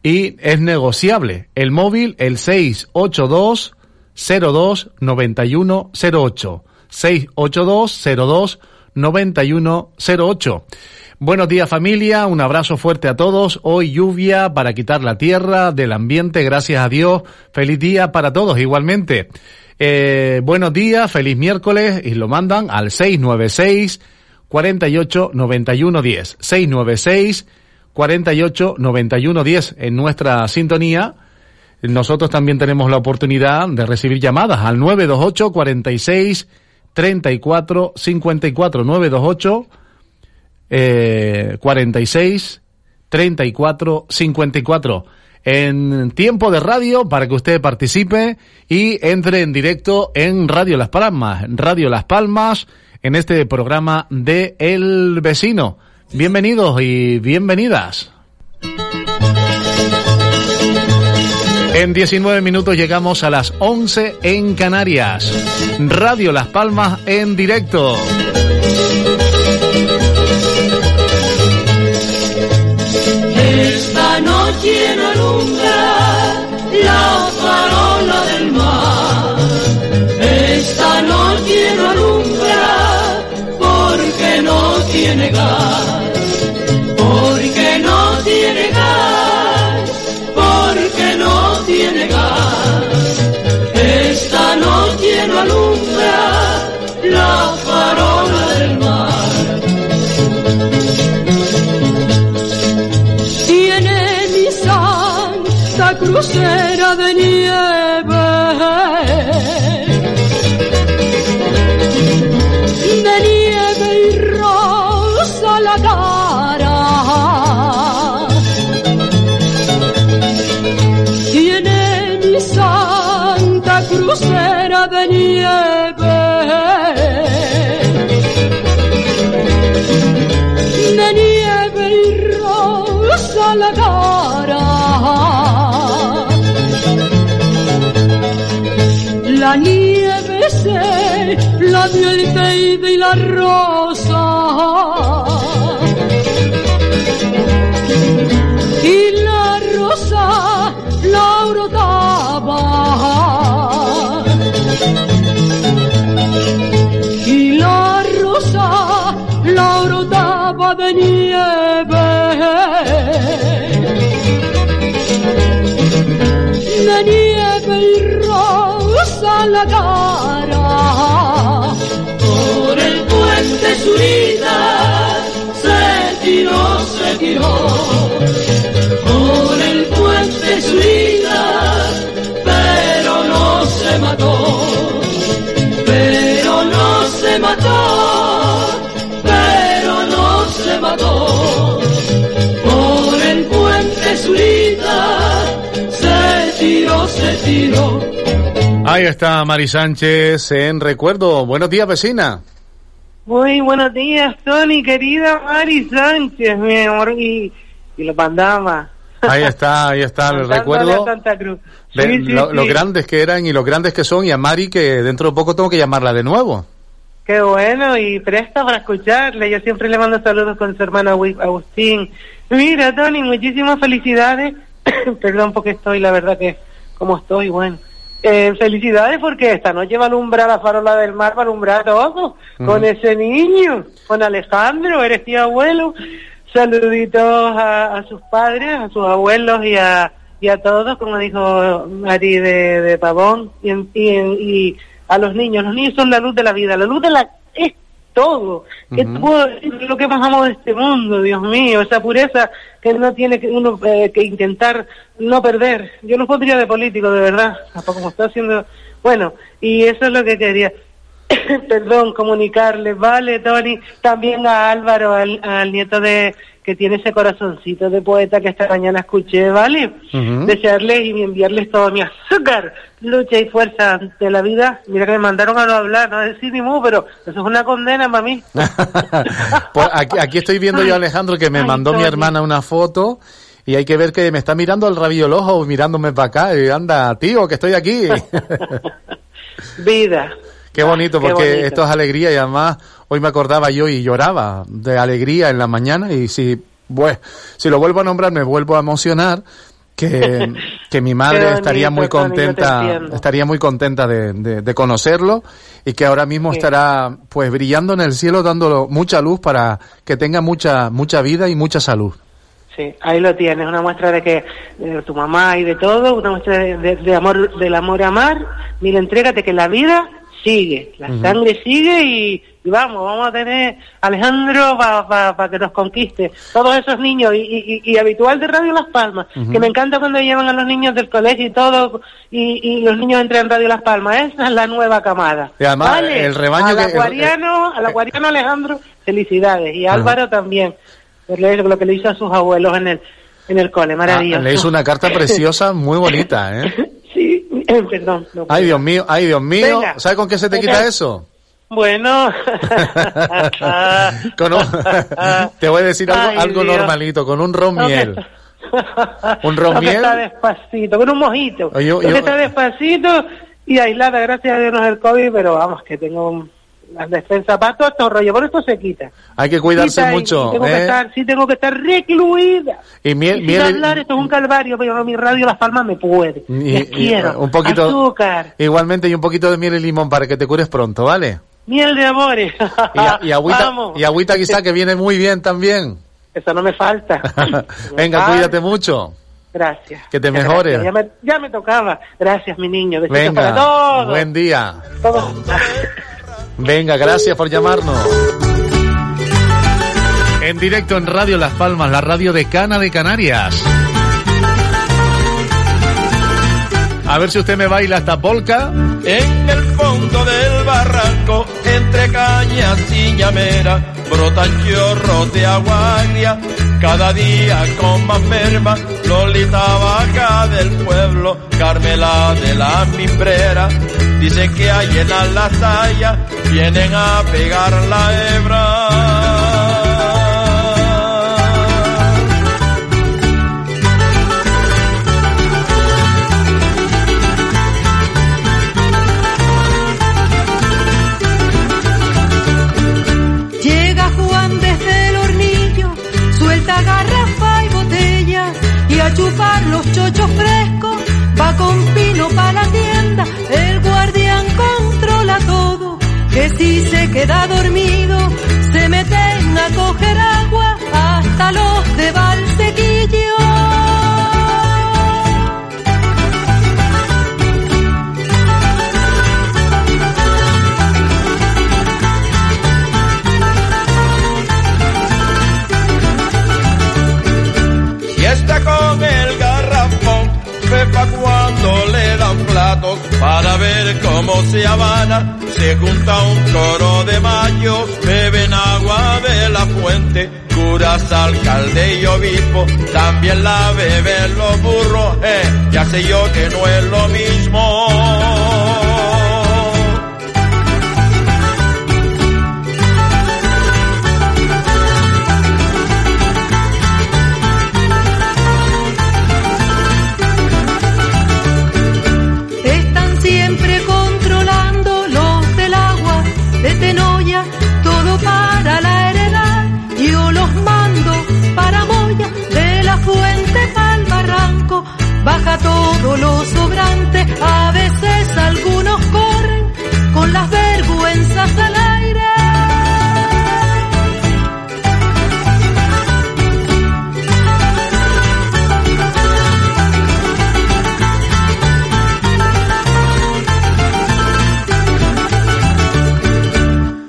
y es negociable. El móvil, el 682 02 9108. 682 02 9108. Buenos días familia, un abrazo fuerte a todos. Hoy lluvia para quitar la tierra del ambiente, gracias a Dios. Feliz día para todos igualmente. Eh, buenos días, feliz miércoles y lo mandan al 696 48 91 10. 696 48 91 10 en nuestra sintonía. Nosotros también tenemos la oportunidad de recibir llamadas al 928 46 34 54 928 eh, 46 34 54 en tiempo de radio para que usted participe y entre en directo en Radio Las Palmas, Radio Las Palmas, en este programa de El Vecino. Bienvenidos y bienvenidas. En 19 minutos llegamos a las 11 en Canarias. Radio Las Palmas en directo. Esta noche no Porque no tiene gas. Porque no tiene gas. Esta noche no alumbra la farola del mar. tiene mi santa crucera de. La cara. La nieve se la dio el y la rosa. Y la rosa la brotaba. Y la rosa la brotaba de nieve. Puente Zurita se tiró, se tiró. Por el puente Zurita, pero no se mató. Pero no se mató. Pero no se mató. Por el puente Zurita se tiró, se tiró. Ahí está Mari Sánchez en recuerdo. Buenos días, vecina. Muy buenos días, Tony, querida Mari Sánchez, mi amor, y, y los bandamas. Ahí está, ahí está Cantándole recuerdo a Santa Cruz. de Sí, sí, lo, sí. lo grandes que eran y los grandes que son y a Mari que dentro de poco tengo que llamarla de nuevo. Qué bueno, y presta para escucharle. Yo siempre le mando saludos con su hermano Agustín. Mira, Tony, muchísimas felicidades. Perdón porque estoy, la verdad que como estoy, bueno. Eh, felicidades porque esta noche va a alumbrar la farola del mar, va a alumbrar todo con ese niño, con Alejandro, eres tío abuelo. Saluditos a, a sus padres, a sus abuelos y a, y a todos, como dijo Mari de, de Pavón, y, en- y, en- y a los niños. Los niños son la luz de la vida, la luz de la... es todo. ¿Qué puedo decir? lo que más amo de este mundo, Dios mío, esa pureza que no tiene que uno eh, que intentar no perder. Yo no podría de político, de verdad, hasta como está haciendo... Bueno, y eso es lo que quería. perdón, comunicarle, vale, Tony, también a Álvaro, al, al nieto de que tiene ese corazoncito de poeta que esta mañana escuché, ¿vale? Ujú. Desearles y enviarles todo mi azúcar, lucha y fuerza ante la vida. Mira que me mandaron a no hablar, no decir ni mu, pero eso es una condena para mí. Pues aquí, aquí estoy viendo yo a Alejandro que me Ay, mandó mi hermana una foto y hay que ver que me está mirando al rabillo el ojo mirándome para acá y anda, tío, que estoy aquí. Vida. Qué bonito, Qué porque bonito. esto es alegría y además hoy me acordaba yo y lloraba de alegría en la mañana y si, pues, si lo vuelvo a nombrar me vuelvo a emocionar que, que mi madre bonito, estaría muy contenta, estaría muy contenta de, de- de conocerlo y que ahora mismo Sí. estará pues brillando en el cielo dando mucha luz para que tenga mucha, mucha vida y mucha salud. Sí, ahí lo tienes, una muestra de que de tu mamá y de todo, una muestra de, amor, del amor a amar. Mira, entrégate que la vida sigue, la sangre sigue y, y vamos, vamos a tener Alejandro para que nos conquiste. Todos esos niños y, y- habitual de Radio Las Palmas, que me encanta cuando llevan a los niños del colegio y todo, y, los niños entran en Radio Las Palmas. Esa es la nueva camada. Y además, Vale, el rebaño al que- acuariano, al acuariano Alejandro, felicidades. Y. Álvaro también, por lo lo que le hizo a sus abuelos en el, en el cole, maravilloso. Ah, le hizo una carta preciosa, muy bonita, ¿eh? Perdón. no Ay, Dios mío, ay, Dios mío. Venga. ¿Sabes con qué se te Venga. quita eso? Bueno. Con un- te voy a decir algo, Ay, algo Dios. normalito, con un ron miel. Un ron que está despacito, con un mojito. Oye, yo- Lo que está despacito y aislada, gracias a Dios no es el COVID, pero vamos, que tengo un- las defensas para todo estos rollos. Por esto se quita. Hay que cuidarse Quita mucho. y tengo que ¿eh? estar, sí, tengo que estar recluida. Y miel, Y miel hablar, esto es un calvario, pero mi radio Las Palmas me puede. y- Les y- quiero. un poquito, Azúcar, igualmente y un poquito de miel y limón para que te cures pronto, ¿vale? miel de amores. Y, a- y agüita, Vamos. y agüita quizá que viene muy bien también. Eso no me falta. Venga, cuídate mucho. Gracias. Que te mejores. Ya me, ya me tocaba. Gracias, mi niño. Besitos para Venga, todos. buen día. Todos. Venga, gracias por llamarnos. En directo en Radio Las Palmas, la radio de Cana de Canarias. A ver si usted me baila esta polca. En el fondo del barranco, entre cañas y llameras, brotan chorros de agua agria, cada día con más merma, Lolita baja del pueblo, Carmela de la mimbrera, dicen que hay en la saya, vienen a pegar la hebra. Chupar los chochos frescos va con pino para la tienda. El guardián controla todo, que si se queda dormido para ver cómo se habana. Se junta un coro de mayos, beben agua de la fuente, curas, alcalde y obispo, también la beben los burros, eh, ya sé yo que no es lo mismo. todo lo sobrante. A veces algunos corren con las vergüenzas al aire.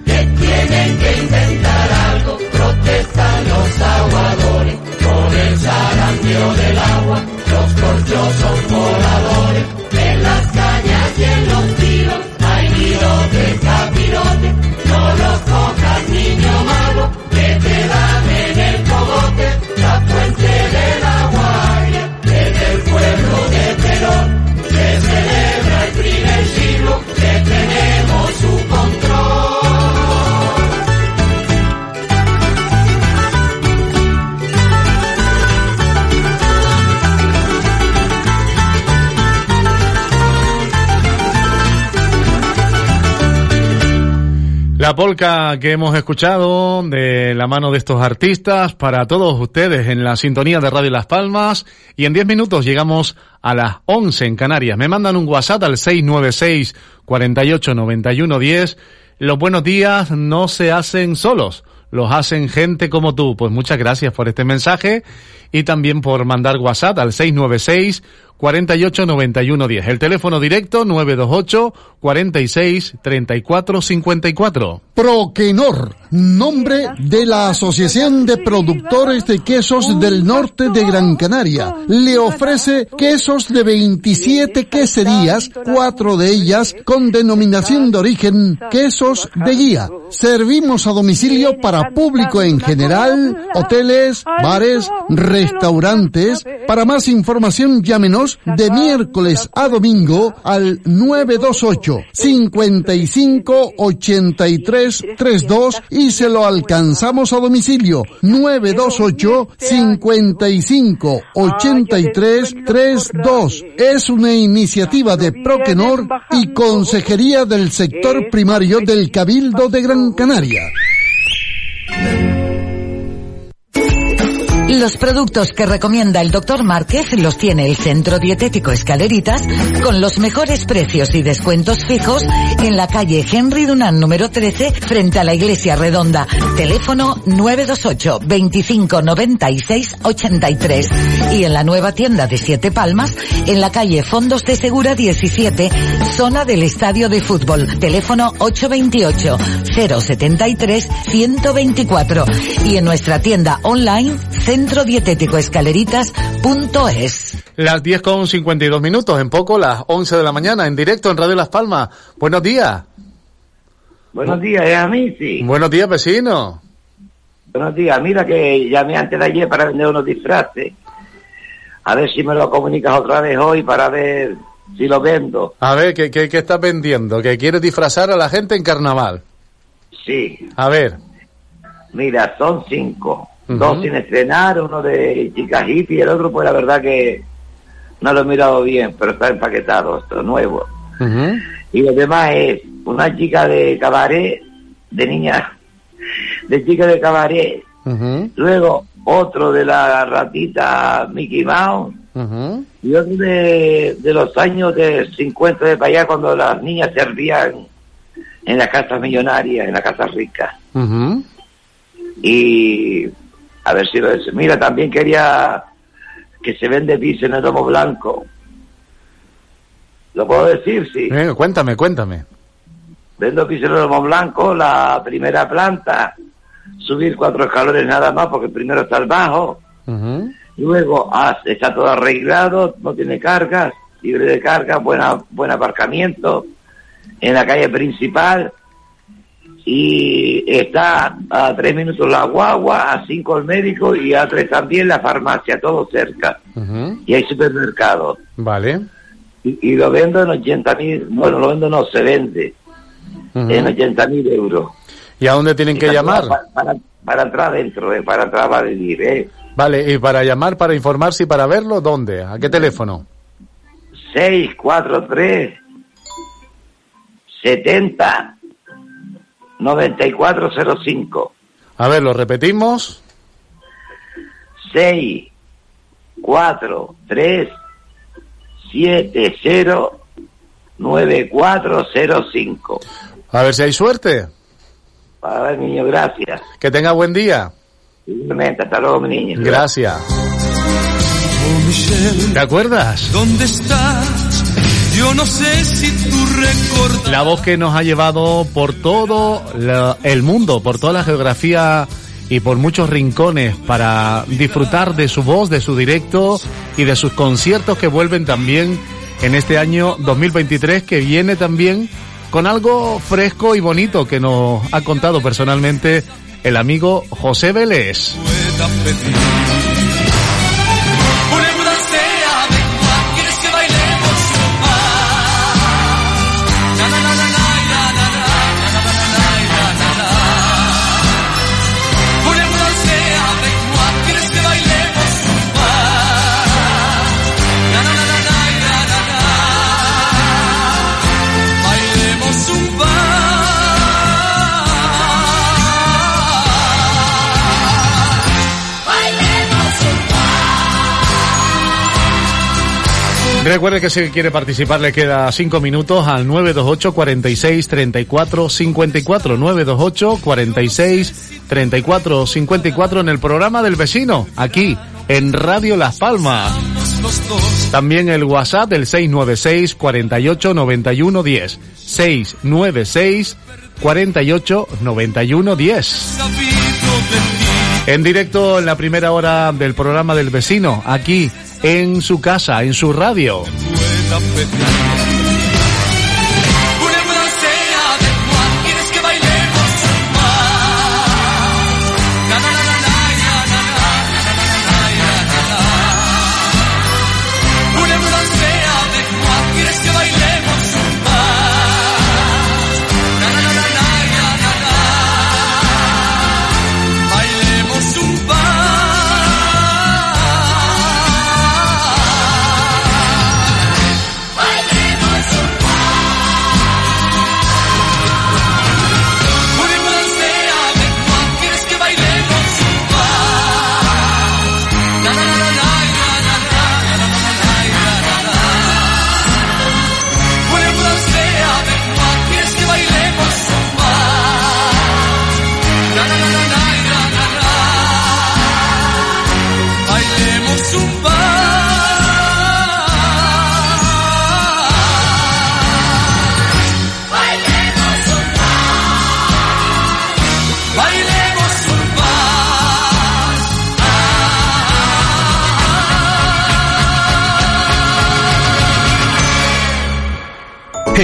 Que tienen que inventar algo, protestan los aguadores por el zarandeo del agua los corchos son voladores, en las cañas y en los tiros hay nidos de capirote, no los cojas niño más. Polca que hemos escuchado de la mano de estos artistas para todos ustedes en la sintonía de Radio Las Palmas y en 10 minutos llegamos a las 11 en Canarias. Me mandan un WhatsApp al 696 48 91 10. Los buenos días no se hacen solos, los hacen gente como tú. Pues muchas gracias por este mensaje y también por mandar WhatsApp al 696 48 91 10. El teléfono directo 928 46 34 54. Proquenor, nombre de la Asociación de Productores de Quesos del Norte de Gran Canaria, le ofrece quesos de 27 queserías, cuatro de ellas con denominación de origen quesos de guía. Servimos a domicilio para público en general, hoteles, bares, restaurantes. Para más información llámenos de miércoles a domingo al 928 55 83 32 y se lo alcanzamos a domicilio 928 55 83 32. Es una iniciativa de Proquenor y Consejería del Sector Primario del Cabildo de Gran Canaria. Los productos que recomienda el doctor Márquez los tiene el Centro Dietético Escaleritas con los mejores precios y descuentos fijos en la calle Henry Dunant número 13 frente a la Iglesia Redonda. Teléfono 928 25 96 83 y en la nueva tienda de Siete Palmas en la calle Fondos de Segura 17 zona del Estadio de Fútbol. Teléfono 828 073 124 y en nuestra tienda online Centro Dietético Escaleritas.es. Las 10 con 52 minutos, en poco las 11 de la mañana, en directo en Radio Las Palmas. Buenos días. Buenos días, es a mí, sí. Buenos días, vecino. Buenos días, mira que llamé antes de ayer para vender unos disfraces. A ver si me lo comunicas otra vez hoy para ver si lo vendo. A ver, ¿qué, qué, qué estás vendiendo? ¿Que quieres disfrazar a la gente en carnaval? Sí. A ver. Mira, son cinco. Dos sin estrenar, uno de chica hippie y el otro, pues la verdad que no lo he mirado bien, pero está empaquetado, esto nuevo. Y lo demás es una chica de cabaret, de niña, de chica de cabaret. Luego otro de la ratita Mickey Mouse. Y otro de, de los años de 50 de para allá, cuando las niñas servían en las casas millonarias, en las casas ricas. Y a ver si lo es. Mira, también quería que se vende piso en el lomo blanco. ¿Lo puedo decir? Sí. Eh, cuéntame, cuéntame. Vendo piso en el lomo blanco, la primera planta, subir cuatro escalones nada más, porque primero está el bajo. Luego ah, está todo arreglado, no tiene cargas, libre de carga, buena, buen aparcamiento en la calle principal y está a tres minutos la guagua, a cinco el médico y a tres también la farmacia, todo cerca. Y hay supermercado. Vale. Y, y lo vendo en 80 mil, bueno, lo vendo no, se vende en 80 mil euros. ¿Y a dónde tienen Y que llamar? Para, para, para entrar dentro, eh, para entrar a vivir, eh. Vale, y para llamar, para informarse y para verlo, ¿dónde? ¿A qué teléfono? 643 70 9405 A ver, lo repetimos. 6 4 3 7 0 9 4 0 5 A ver si hay suerte. A ver, niño, gracias. Que tenga buen día. Igualmente, hasta luego, mi niño. Gracias. ¿Te acuerdas? ¿Dónde estás? Yo no sé si tú recuerdas. La voz que nos ha llevado por todo la- el mundo, por toda la geografía y por muchos rincones para disfrutar de su voz, de su directo y de sus conciertos que vuelven también en este año 2023 que viene también con algo fresco y bonito que nos ha contado personalmente el amigo José Vélez. Recuerde que si quiere participar le queda 5 minutos al 928 46 34 54 928 46 34 54 en el programa del vecino aquí en Radio Las Palmas. También el WhatsApp del 696 48 91 10 696 48 91 10. En directo en la primera hora del programa del vecino, aquí su casa, en su radio.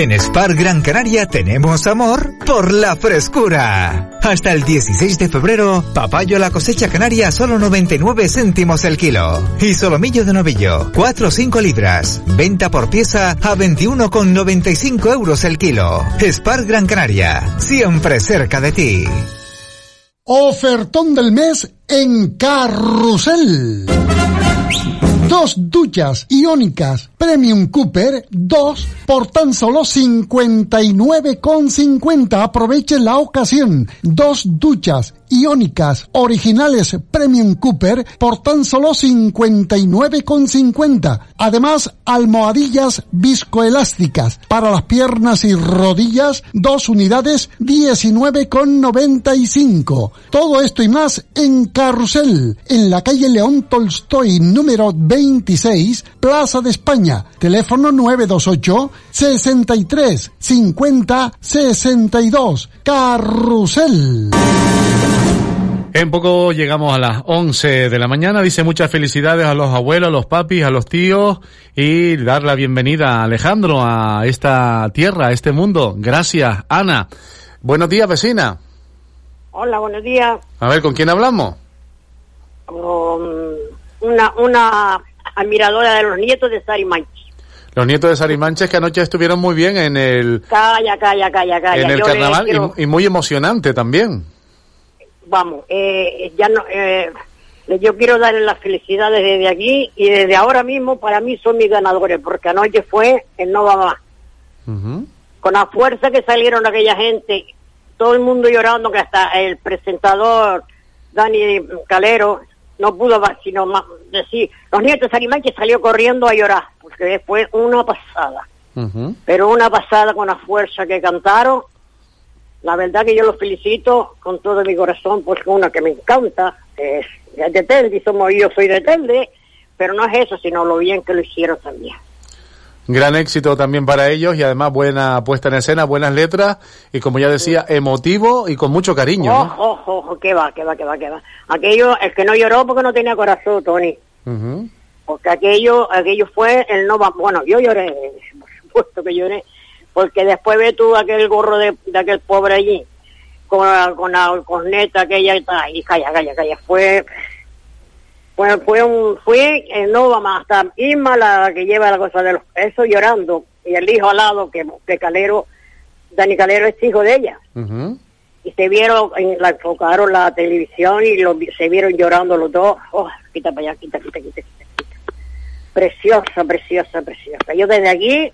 En Spar Gran Canaria tenemos amor por la frescura. Hasta el 16 de febrero, papayo a la cosecha canaria solo 99 céntimos el kilo. Y solomillo de novillo, 4 o 5 libras. Venta por pieza a 21,95 euros el kilo. Spar Gran Canaria, siempre cerca de ti. Ofertón del mes en Carrusel. Dos duchas iónicas Premium Cooper, dos por tan solo 59,50. Aprovechen la ocasión. Dos duchas iónicas originales Premium Cooper por tan solo 59,50. Además, almohadillas viscoelásticas para las piernas y rodillas, dos unidades 19,95. Todo esto y más en Carrusel, en la calle León Tolstoy número 26, Plaza de España. Teléfono 928 63 50 62. Carrusel. En poco llegamos a las 11 de la mañana. Dice muchas felicidades a los abuelos, a los papis, a los tíos y dar la bienvenida a Alejandro a esta tierra, a este mundo. Gracias, Ana. Buenos días, vecina. Hola, buenos días. A ver, ¿con quién hablamos? Con una, una admiradora de los nietos de Sari Manchi. Los nietos de Sarimanches que anoche estuvieron muy bien en el, Calla, calla, calla, calla. en el Yo carnaval quiero- y, y muy emocionante también. Vamos, eh, ya no, eh, yo quiero darle las felicidades desde aquí y desde ahora mismo para mí son mis ganadores, porque anoche fue el No Va Más. Con la fuerza que salieron aquella gente, todo el mundo llorando, que hasta el presentador Dani Calero no pudo más sino más decir, los nietos Sarimanche salió corriendo a llorar, porque fue una pasada. pero una pasada con la fuerza que cantaron. La verdad que yo los felicito con todo mi corazón, porque una que me encanta es, de Telde, somos yo soy de Telde, pero no es eso, sino lo bien que lo hicieron también. Gran éxito también para ellos y además buena puesta en escena, buenas letras y como ya decía, emotivo y con mucho cariño. ¿no? Ojo, ojo, ojo, que va, que va, que va, que va. Aquello, el que no lloró porque no tenía corazón, Tony. Ujú. porque aquello aquello fue el no va bueno yo lloré por supuesto que lloré porque después ve tú aquel gorro de, de aquel pobre allí con la, con la corneta aquella y tal, y calla calla calla fue fue fue un fue el no va más hasta Irma la que lleva la cosa de los eso llorando y el hijo al lado que, que Calero Dani Calero es hijo de ella y se vieron, la enfocaron la televisión y lo se vieron llorando los dos. Oh, quita para allá, quita, quita, quita, quita, quita. Preciosa, preciosa, preciosa. Yo desde aquí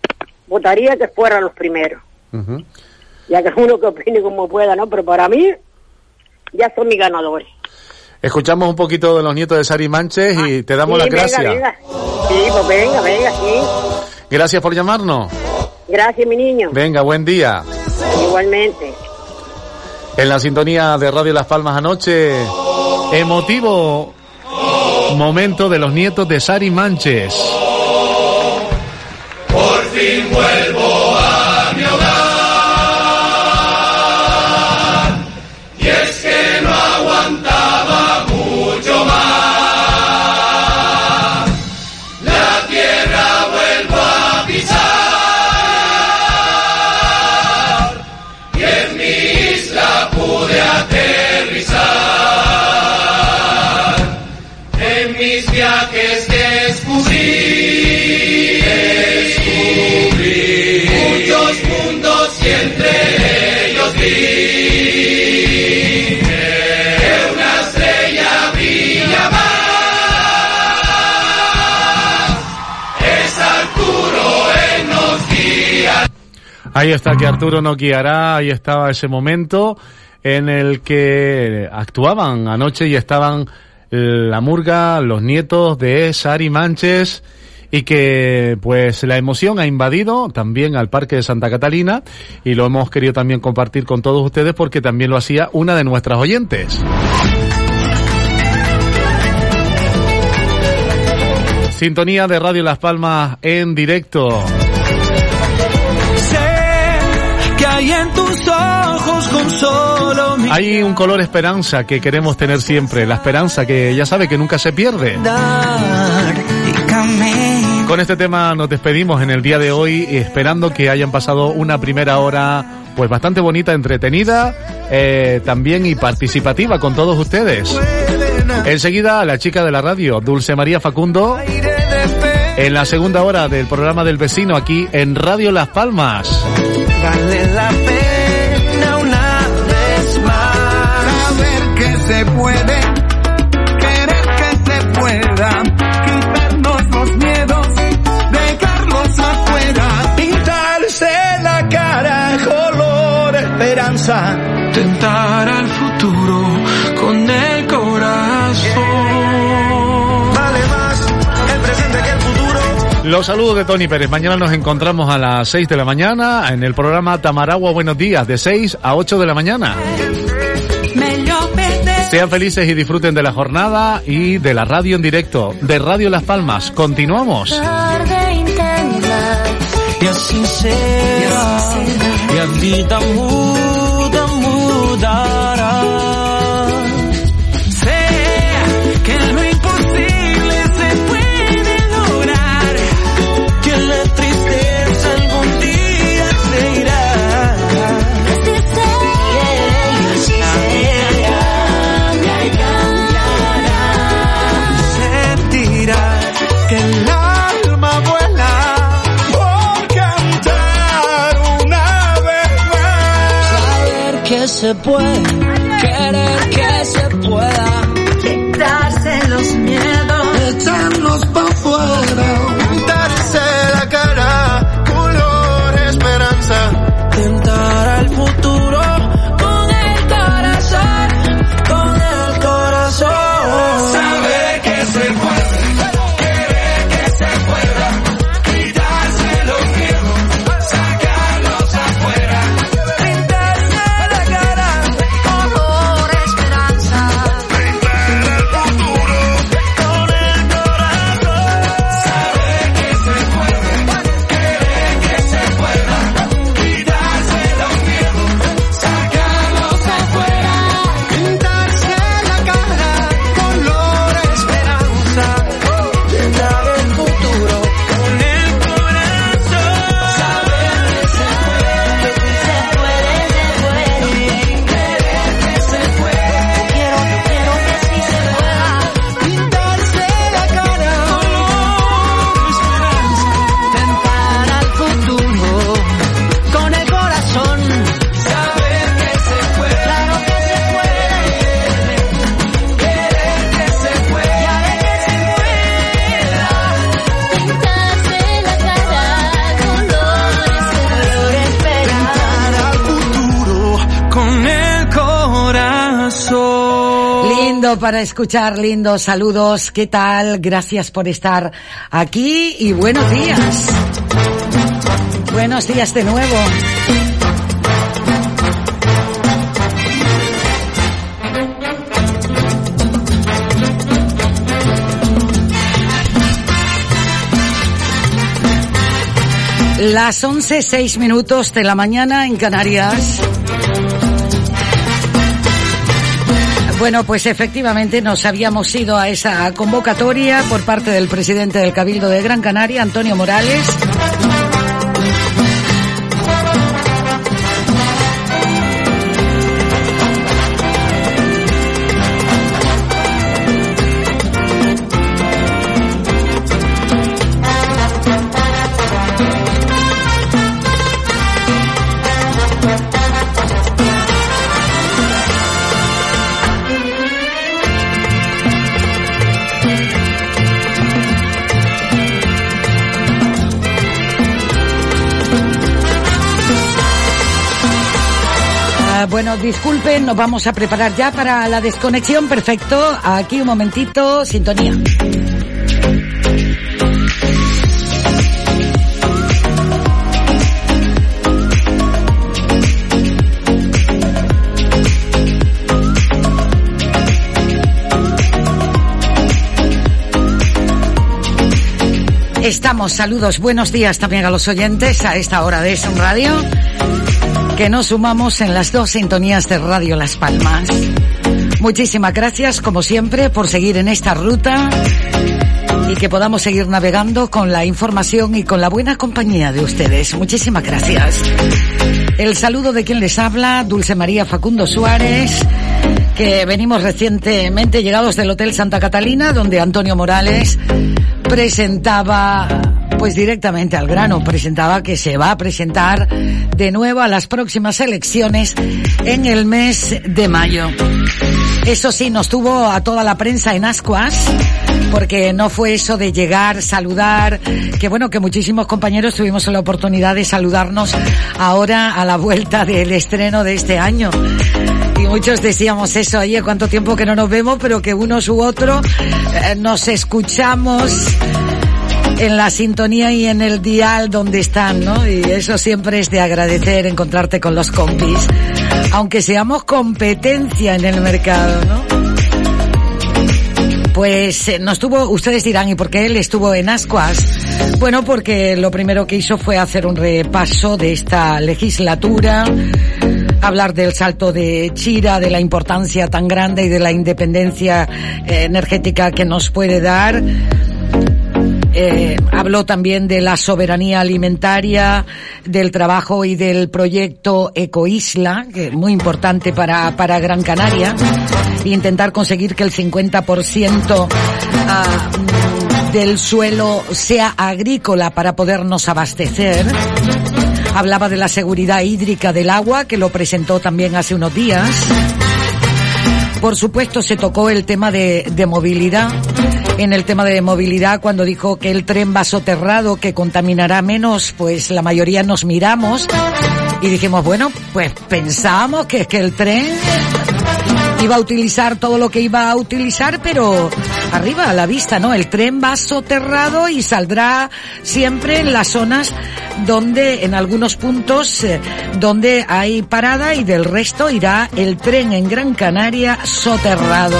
votaría que fueran los primeros. Ya que uno que opine como pueda, ¿no? Pero para mí, ya son mis ganadores. Escuchamos un poquito de los nietos de Sari Manches y te damos Sí, las venga, gracias. venga. Sí, pues venga, venga, sí. Gracias por llamarnos. Gracias, mi niño. Venga, buen día. Igualmente. En la sintonía de Radio Las Palmas anoche, emotivo momento de los nietos de Sari Manches. Por fin Ahí está que Arturo nos guiará, ahí estaba ese momento en el que actuaban anoche y estaban la murga, los nietos de Sari Manches y que pues la emoción ha invadido también al Parque de Santa Catalina y lo hemos querido también compartir con todos ustedes porque también lo hacía una de nuestras oyentes. Sintonía de Radio Las Palmas en directo. Hay un color esperanza que queremos tener siempre, la esperanza que ya sabe que nunca se pierde. Con este tema nos despedimos en el día de hoy, esperando que hayan pasado una primera hora pues bastante bonita, entretenida, eh, también y participativa con todos ustedes. Enseguida la chica de la radio, Dulce María Facundo, en la segunda hora del programa del vecino aquí en Radio Las Palmas. Puede, querer que se pueda, quitarnos los miedos, dejarlos afuera, pintarse la cara color esperanza, tentar al futuro con el corazón. Vale más el presente que el futuro. Los saludos de Tony Pérez. Mañana nos encontramos a las 6 de la mañana en el programa Tamaragua Buenos Días, de 6 a 8 de la mañana. Sean felices y disfruten de la jornada y de la radio en directo, de Radio Las Palmas. Continuamos. tarde se puede, Para escuchar, lindos saludos. ¿Qué tal? Gracias por estar aquí y buenos días. Buenos días de nuevo. Las once seis minutos de la mañana en Canarias. Bueno, pues efectivamente nos habíamos ido a esa convocatoria por parte del presidente del Cabildo de Gran Canaria, Antonio Morales. Bueno, disculpen, nos vamos a preparar ya para la desconexión. Perfecto. Aquí un momentito, sintonía. Estamos, saludos, buenos días también a los oyentes a esta hora de Son Radio, que nos sumamos en las dos sintonías de Radio Las Palmas. Muchísimas gracias, como siempre, por seguir en esta ruta y que podamos seguir navegando con la información y con la buena compañía de ustedes. Muchísimas gracias. El saludo de quien les habla, Dulce María Facundo Suárez, que venimos recientemente llegados del Hotel Santa Catalina, donde Antonio Morales presentaba, pues directamente al grano, presentaba que se va a presentar de nuevo a las próximas elecciones en el mes de mayo. Eso sí, nos tuvo a toda la prensa en ascuas, porque no fue eso de llegar, saludar, que bueno, que muchísimos compañeros tuvimos la oportunidad de saludarnos ahora a la vuelta del estreno de este año. Muchos decíamos eso, oye, cuánto tiempo que no nos vemos, pero que unos u otros eh, nos escuchamos en la sintonía y en el dial donde están, ¿no? Y eso siempre es de agradecer encontrarte con los compis, aunque seamos competencia en el mercado, ¿no? Pues eh, nos tuvo, ustedes dirán, ¿y por qué él estuvo en Ascuas? Bueno, porque lo primero que hizo fue hacer un repaso de esta legislatura, hablar del salto de Chira, de la importancia tan grande y de la independencia eh, energética que nos puede dar. Eh, habló también de la soberanía alimentaria, del trabajo y del proyecto Ecoisla, que es muy importante para, para Gran Canaria, e intentar conseguir que el 50% ah, del suelo sea agrícola para podernos abastecer. Hablaba de la seguridad hídrica del agua, que lo presentó también hace unos días. Por supuesto, se tocó el tema de, de movilidad. En el tema de movilidad, cuando dijo que el tren va soterrado, que contaminará menos, pues la mayoría nos miramos y dijimos, bueno, pues pensábamos que, que el tren iba a utilizar todo lo que iba a utilizar, pero arriba a la vista, ¿no? El tren va soterrado y saldrá siempre en las zonas donde, en algunos puntos, eh, donde hay parada y del resto irá el tren en Gran Canaria soterrado.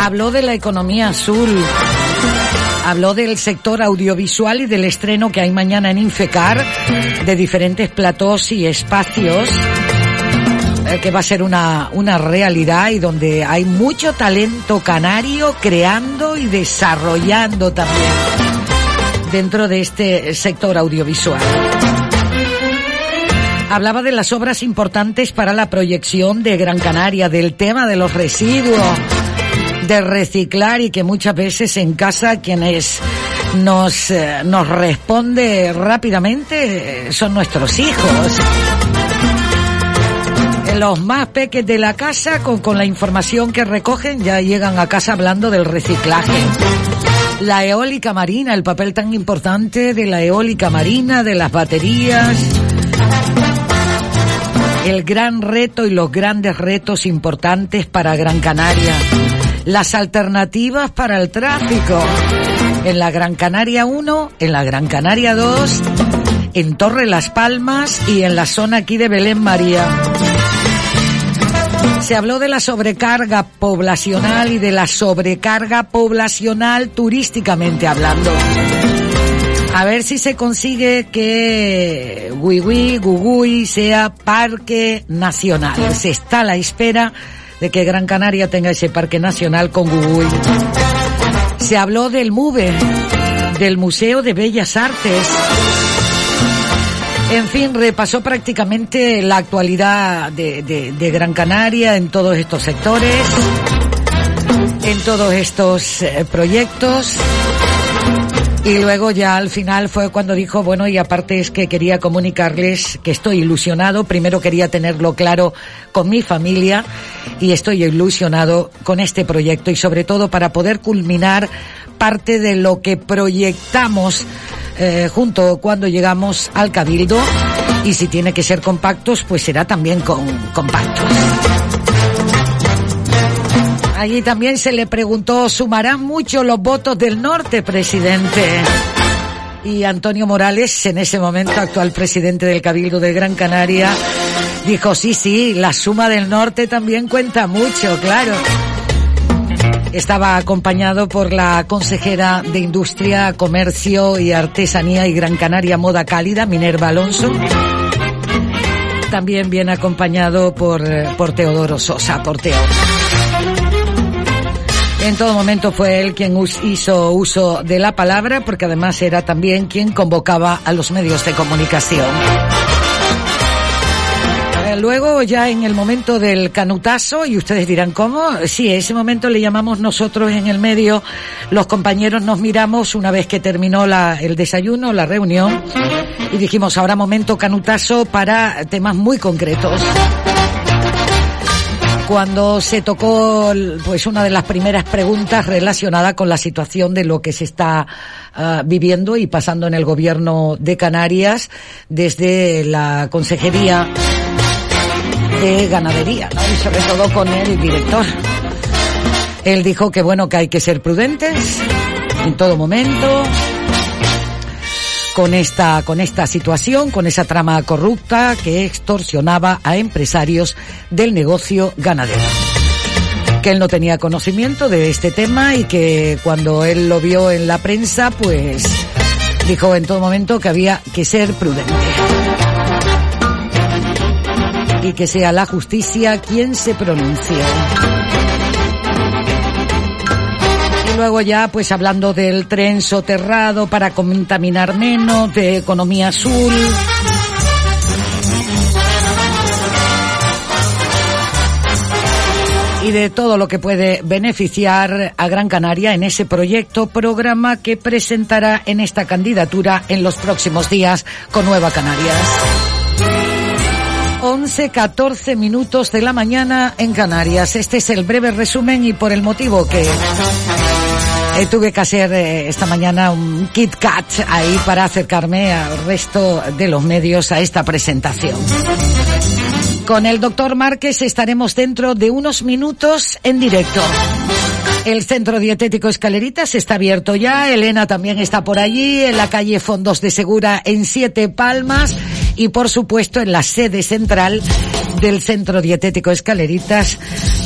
Habló de la economía azul. Habló del sector audiovisual y del estreno que hay mañana en Infecar de diferentes platós y espacios que va a ser una, una realidad y donde hay mucho talento canario creando y desarrollando también dentro de este sector audiovisual. Hablaba de las obras importantes para la proyección de Gran Canaria, del tema de los residuos, de reciclar y que muchas veces en casa quienes nos, eh, nos responde rápidamente eh, son nuestros hijos los más peques de la casa con, con la información que recogen ya llegan a casa hablando del reciclaje. La eólica marina, el papel tan importante de la eólica marina, de las baterías. el gran reto y los grandes retos importantes para Gran Canaria, las alternativas para el tráfico en la Gran Canaria 1, en la Gran Canaria 2, en Torre Las Palmas y en la zona aquí de Belén María. Se habló de la sobrecarga poblacional y de la sobrecarga poblacional turísticamente hablando. A ver si se consigue que Wiwi, Gugui sea parque nacional. Se está a la espera de que Gran Canaria tenga ese parque nacional con Gugui. Se habló del MUVE, del Museo de Bellas Artes. En fin, repasó prácticamente la actualidad de, Gran Canaria en todos estos sectores, en todos estos eh, proyectos. Y luego ya al final fue cuando dijo, bueno, y aparte es que quería comunicarles que estoy ilusionado. Primero quería tenerlo claro con mi familia y estoy ilusionado con este proyecto y sobre todo para poder culminar parte de lo que proyectamos eh, junto cuando llegamos al Cabildo y si tiene que ser compactos, pues será también con compactos. Allí también se le preguntó, ¿sumarán mucho los votos del norte, presidente? Y Antonio Morales, en ese momento actual presidente del Cabildo de Gran Canaria, dijo, sí, sí, la suma del norte también cuenta mucho, claro. Estaba acompañado por la consejera de Industria, Comercio y Artesanía y Gran Canaria Moda Cálida, Minerva Alonso. También viene acompañado por, eh, por Teodoro Sosa, por Teo. En todo momento fue él quien hizo uso de la palabra, porque además era también quien convocaba a los medios de comunicación. Luego ya en el momento del canutazo, y ustedes dirán, ¿cómo? Sí, ese momento le llamamos nosotros en el medio, los compañeros nos miramos una vez que terminó la- el desayuno, la reunión, y dijimos, ahora momento canutazo para temas muy concretos cuando se tocó pues una de las primeras preguntas relacionada con la situación de lo que se está ah, viviendo y pasando en el gobierno de Canarias desde la consejería de ganadería ¿no? y sobre todo con el director él dijo que bueno que hay que ser prudentes en todo momento con esta, con esta situación, con esa trama corrupta que extorsionaba a empresarios del negocio ganadero. Que él no tenía conocimiento de este tema y que cuando él lo vio en la prensa, pues dijo en todo momento que había que ser prudente. Y que sea la justicia quien se pronuncie. Y luego ya, pues hablando del tren soterrado para contaminar menos, de economía azul. Y de todo lo que puede beneficiar a Gran Canaria en ese proyecto, programa que presentará en esta candidatura en los próximos días con Nueva Canarias. 11, 14 minutos de la mañana en Canarias. Este es el breve resumen y por el motivo que tuve que hacer eh, esta mañana un Kit Kat ahí para acercarme al resto de los medios a esta presentación. Con el doctor Márquez estaremos dentro de unos minutos en directo. El centro dietético Escaleritas está abierto ya. Elena también está por allí, en la calle Fondos de Segura en Siete Palmas y por supuesto en la sede central del centro dietético Escaleritas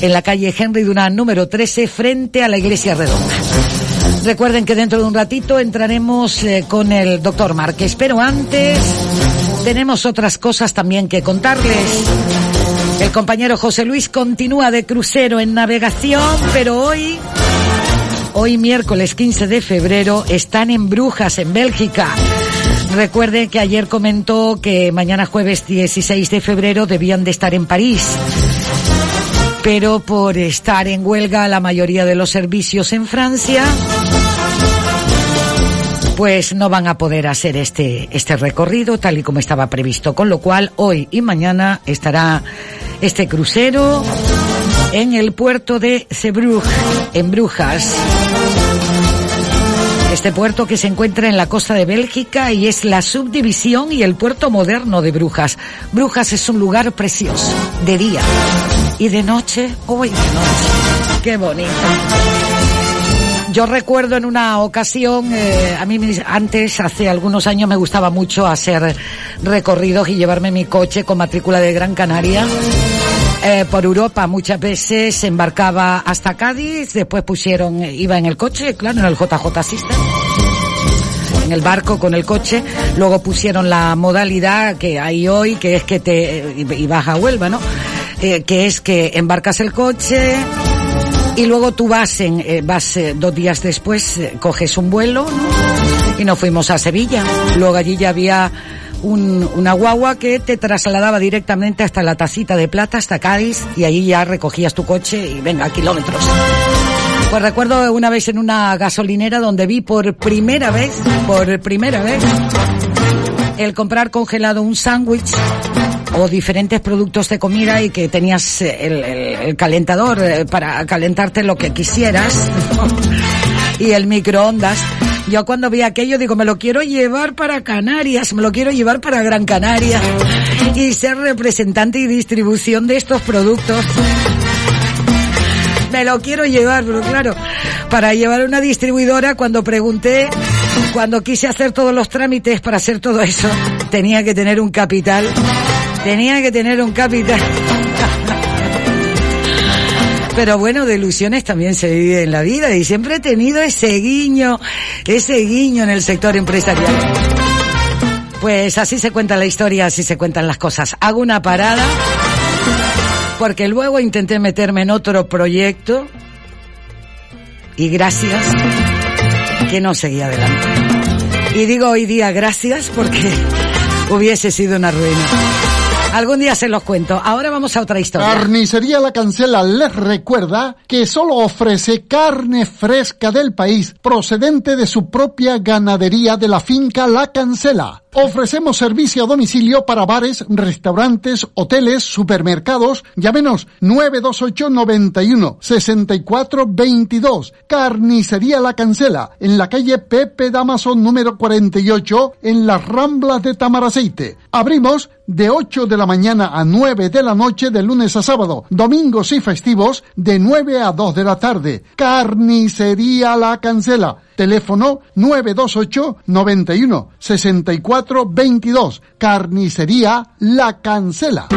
en la calle Henry Dunant número 13 frente a la iglesia redonda. Recuerden que dentro de un ratito entraremos eh, con el doctor Márquez, pero antes tenemos otras cosas también que contarles. El compañero José Luis continúa de crucero en navegación, pero hoy, hoy miércoles 15 de febrero, están en Brujas, en Bélgica. Recuerden que ayer comentó que mañana jueves 16 de febrero debían de estar en París. Pero por estar en huelga la mayoría de los servicios en Francia, pues no van a poder hacer este, este recorrido tal y como estaba previsto. Con lo cual, hoy y mañana estará este crucero en el puerto de Zeebrugge, en Brujas. Este puerto que se encuentra en la costa de Bélgica y es la subdivisión y el puerto moderno de Brujas. Brujas es un lugar precioso, de día y de noche, uy, de noche, qué bonito. Yo recuerdo en una ocasión, eh, a mí antes, hace algunos años, me gustaba mucho hacer recorridos y llevarme mi coche con matrícula de Gran Canaria eh, por Europa. Muchas veces embarcaba hasta Cádiz, después pusieron, eh, iba en el coche, claro, en el JJ System en el barco con el coche, luego pusieron la modalidad que hay hoy, que es que te, y y vas a Huelva, ¿no? Eh, que es que embarcas el coche y luego tú vas en, eh, vas eh, dos días después, eh, coges un vuelo, ¿no? Y nos fuimos a Sevilla. Luego allí ya había un- una guagua que te trasladaba directamente hasta la tacita de plata, hasta Cádiz, y allí ya recogías tu coche y venga, kilómetros. Pues recuerdo una vez en una gasolinera donde vi por primera vez, por primera vez, el comprar congelado un sándwich o diferentes productos de comida y que tenías el, el- el calentador eh, para calentarte lo que quisieras y el microondas. Yo cuando vi aquello digo, me lo quiero llevar para Canarias, me lo quiero llevar para Gran Canaria y ser representante y distribución de estos productos me lo quiero llevar, pero claro, para llevar una distribuidora, cuando pregunté, cuando quise hacer todos los trámites para hacer todo eso, tenía que tener un capital, tenía que tener un capital. Pero bueno, de ilusiones también se vive en la vida y siempre he tenido ese guiño, ese guiño en el sector empresarial. Pues así se cuenta la historia, así se cuentan las cosas. Hago una parada porque luego intenté meterme en otro proyecto y gracias que no seguí adelante. Y digo hoy día gracias porque hubiese sido una ruina. Algún día se los cuento. Ahora vamos a otra historia. Carnicería La Cancela les recuerda que solo ofrece carne fresca del país procedente de su propia ganadería de la finca La Cancela. Ofrecemos servicio a domicilio para bares, restaurantes, hoteles, supermercados. Llámenos 928 91 64 22. Carnicería La Cancela en la calle Pepe Damaso número 48 en las Ramblas de Tamaraceite. Abrimos de 8 de la mañana a 9 de la noche de lunes a sábado, domingos y festivos de 9 a 2 de la tarde. Carnicería La Cancela. Teléfono 928 91 64 22. Carnicería La Cancela.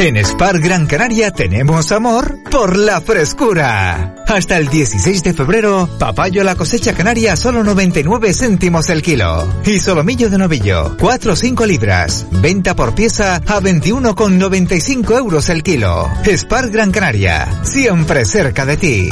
En Spar Gran Canaria tenemos amor por la frescura. Hasta el 16 de febrero, papayo la cosecha canaria solo 99 céntimos el kilo. Y solomillo de novillo, 4 o 5 libras. Venta por pieza a 21,95 euros el kilo. Spar Gran Canaria, siempre cerca de ti.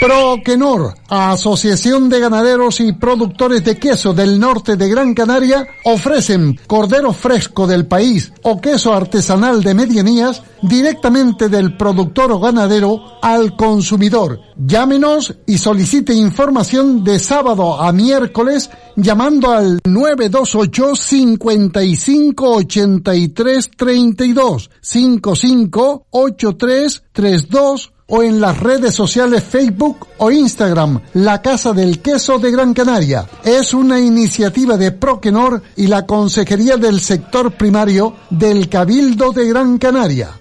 Proquenor, Asociación de Ganaderos y Productores de Queso del Norte de Gran Canaria, ofrecen cordero fresco del país o queso artesanal de medianías directamente del productor o ganadero al consumidor. Llámenos y solicite información de sábado a miércoles llamando al 928 55 83 32 55 83 32 o en las redes sociales Facebook o Instagram, La Casa del Queso de Gran Canaria. Es una iniciativa de Proquenor y la Consejería del Sector Primario del Cabildo de Gran Canaria.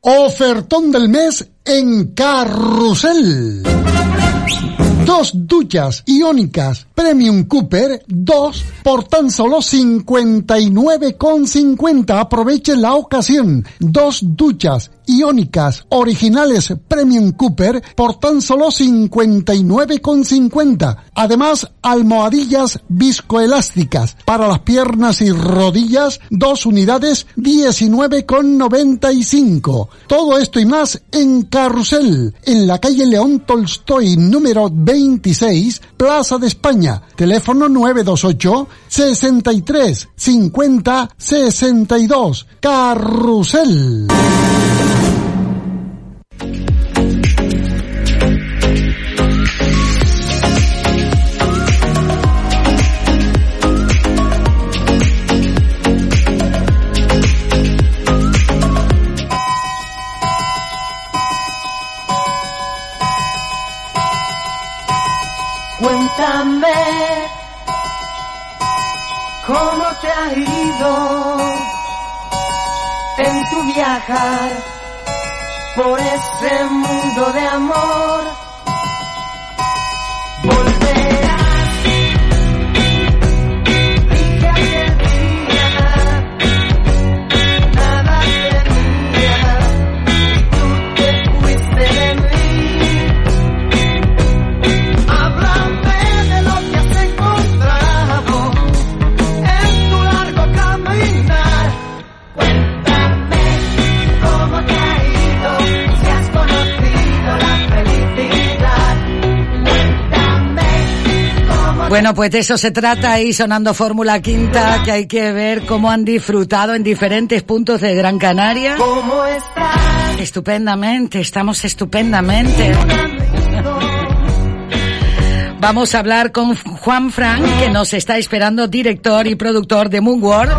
Ofertón del mes en Carrusel. Dos duchas iónicas Premium Cooper, dos por tan solo 59,50. Aprovechen la ocasión. Dos duchas iónicas originales Premium Cooper por tan solo 59,50. Además, almohadillas viscoelásticas para las piernas y rodillas, dos unidades 19,95. Todo esto y más en Carrusel, en la calle León Tolstoy número 26, Plaza de España. Teléfono 928 63 50 62. Carrusel. Cuéntame cómo te ha ido en tu viajar por ese mundo de amor. Bueno, pues de eso se trata ahí sonando Fórmula Quinta, que hay que ver cómo han disfrutado en diferentes puntos de Gran Canaria. ¿Cómo estás? Estupendamente, estamos estupendamente. Vamos a hablar con Juan Frank, que nos está esperando, director y productor de Moonworld,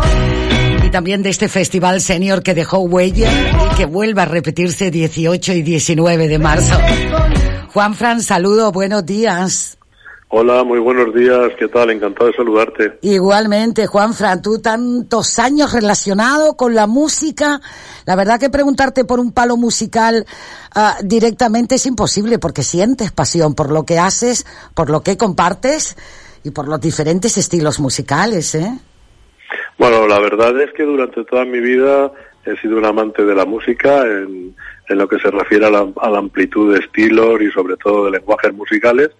y también de este festival senior que dejó huella y que vuelve a repetirse 18 y 19 de marzo. Juan Fran, saludo, buenos días. Hola, muy buenos días, ¿qué tal? Encantado de saludarte. Igualmente, Juan Fran, tú tantos años relacionado con la música, la verdad que preguntarte por un palo musical ah, directamente es imposible porque sientes pasión por lo que haces, por lo que compartes y por los diferentes estilos musicales, ¿eh? Bueno, la verdad es que durante toda mi vida he sido un amante de la música en, en lo que se refiere a la, a la amplitud de estilos y sobre todo de lenguajes musicales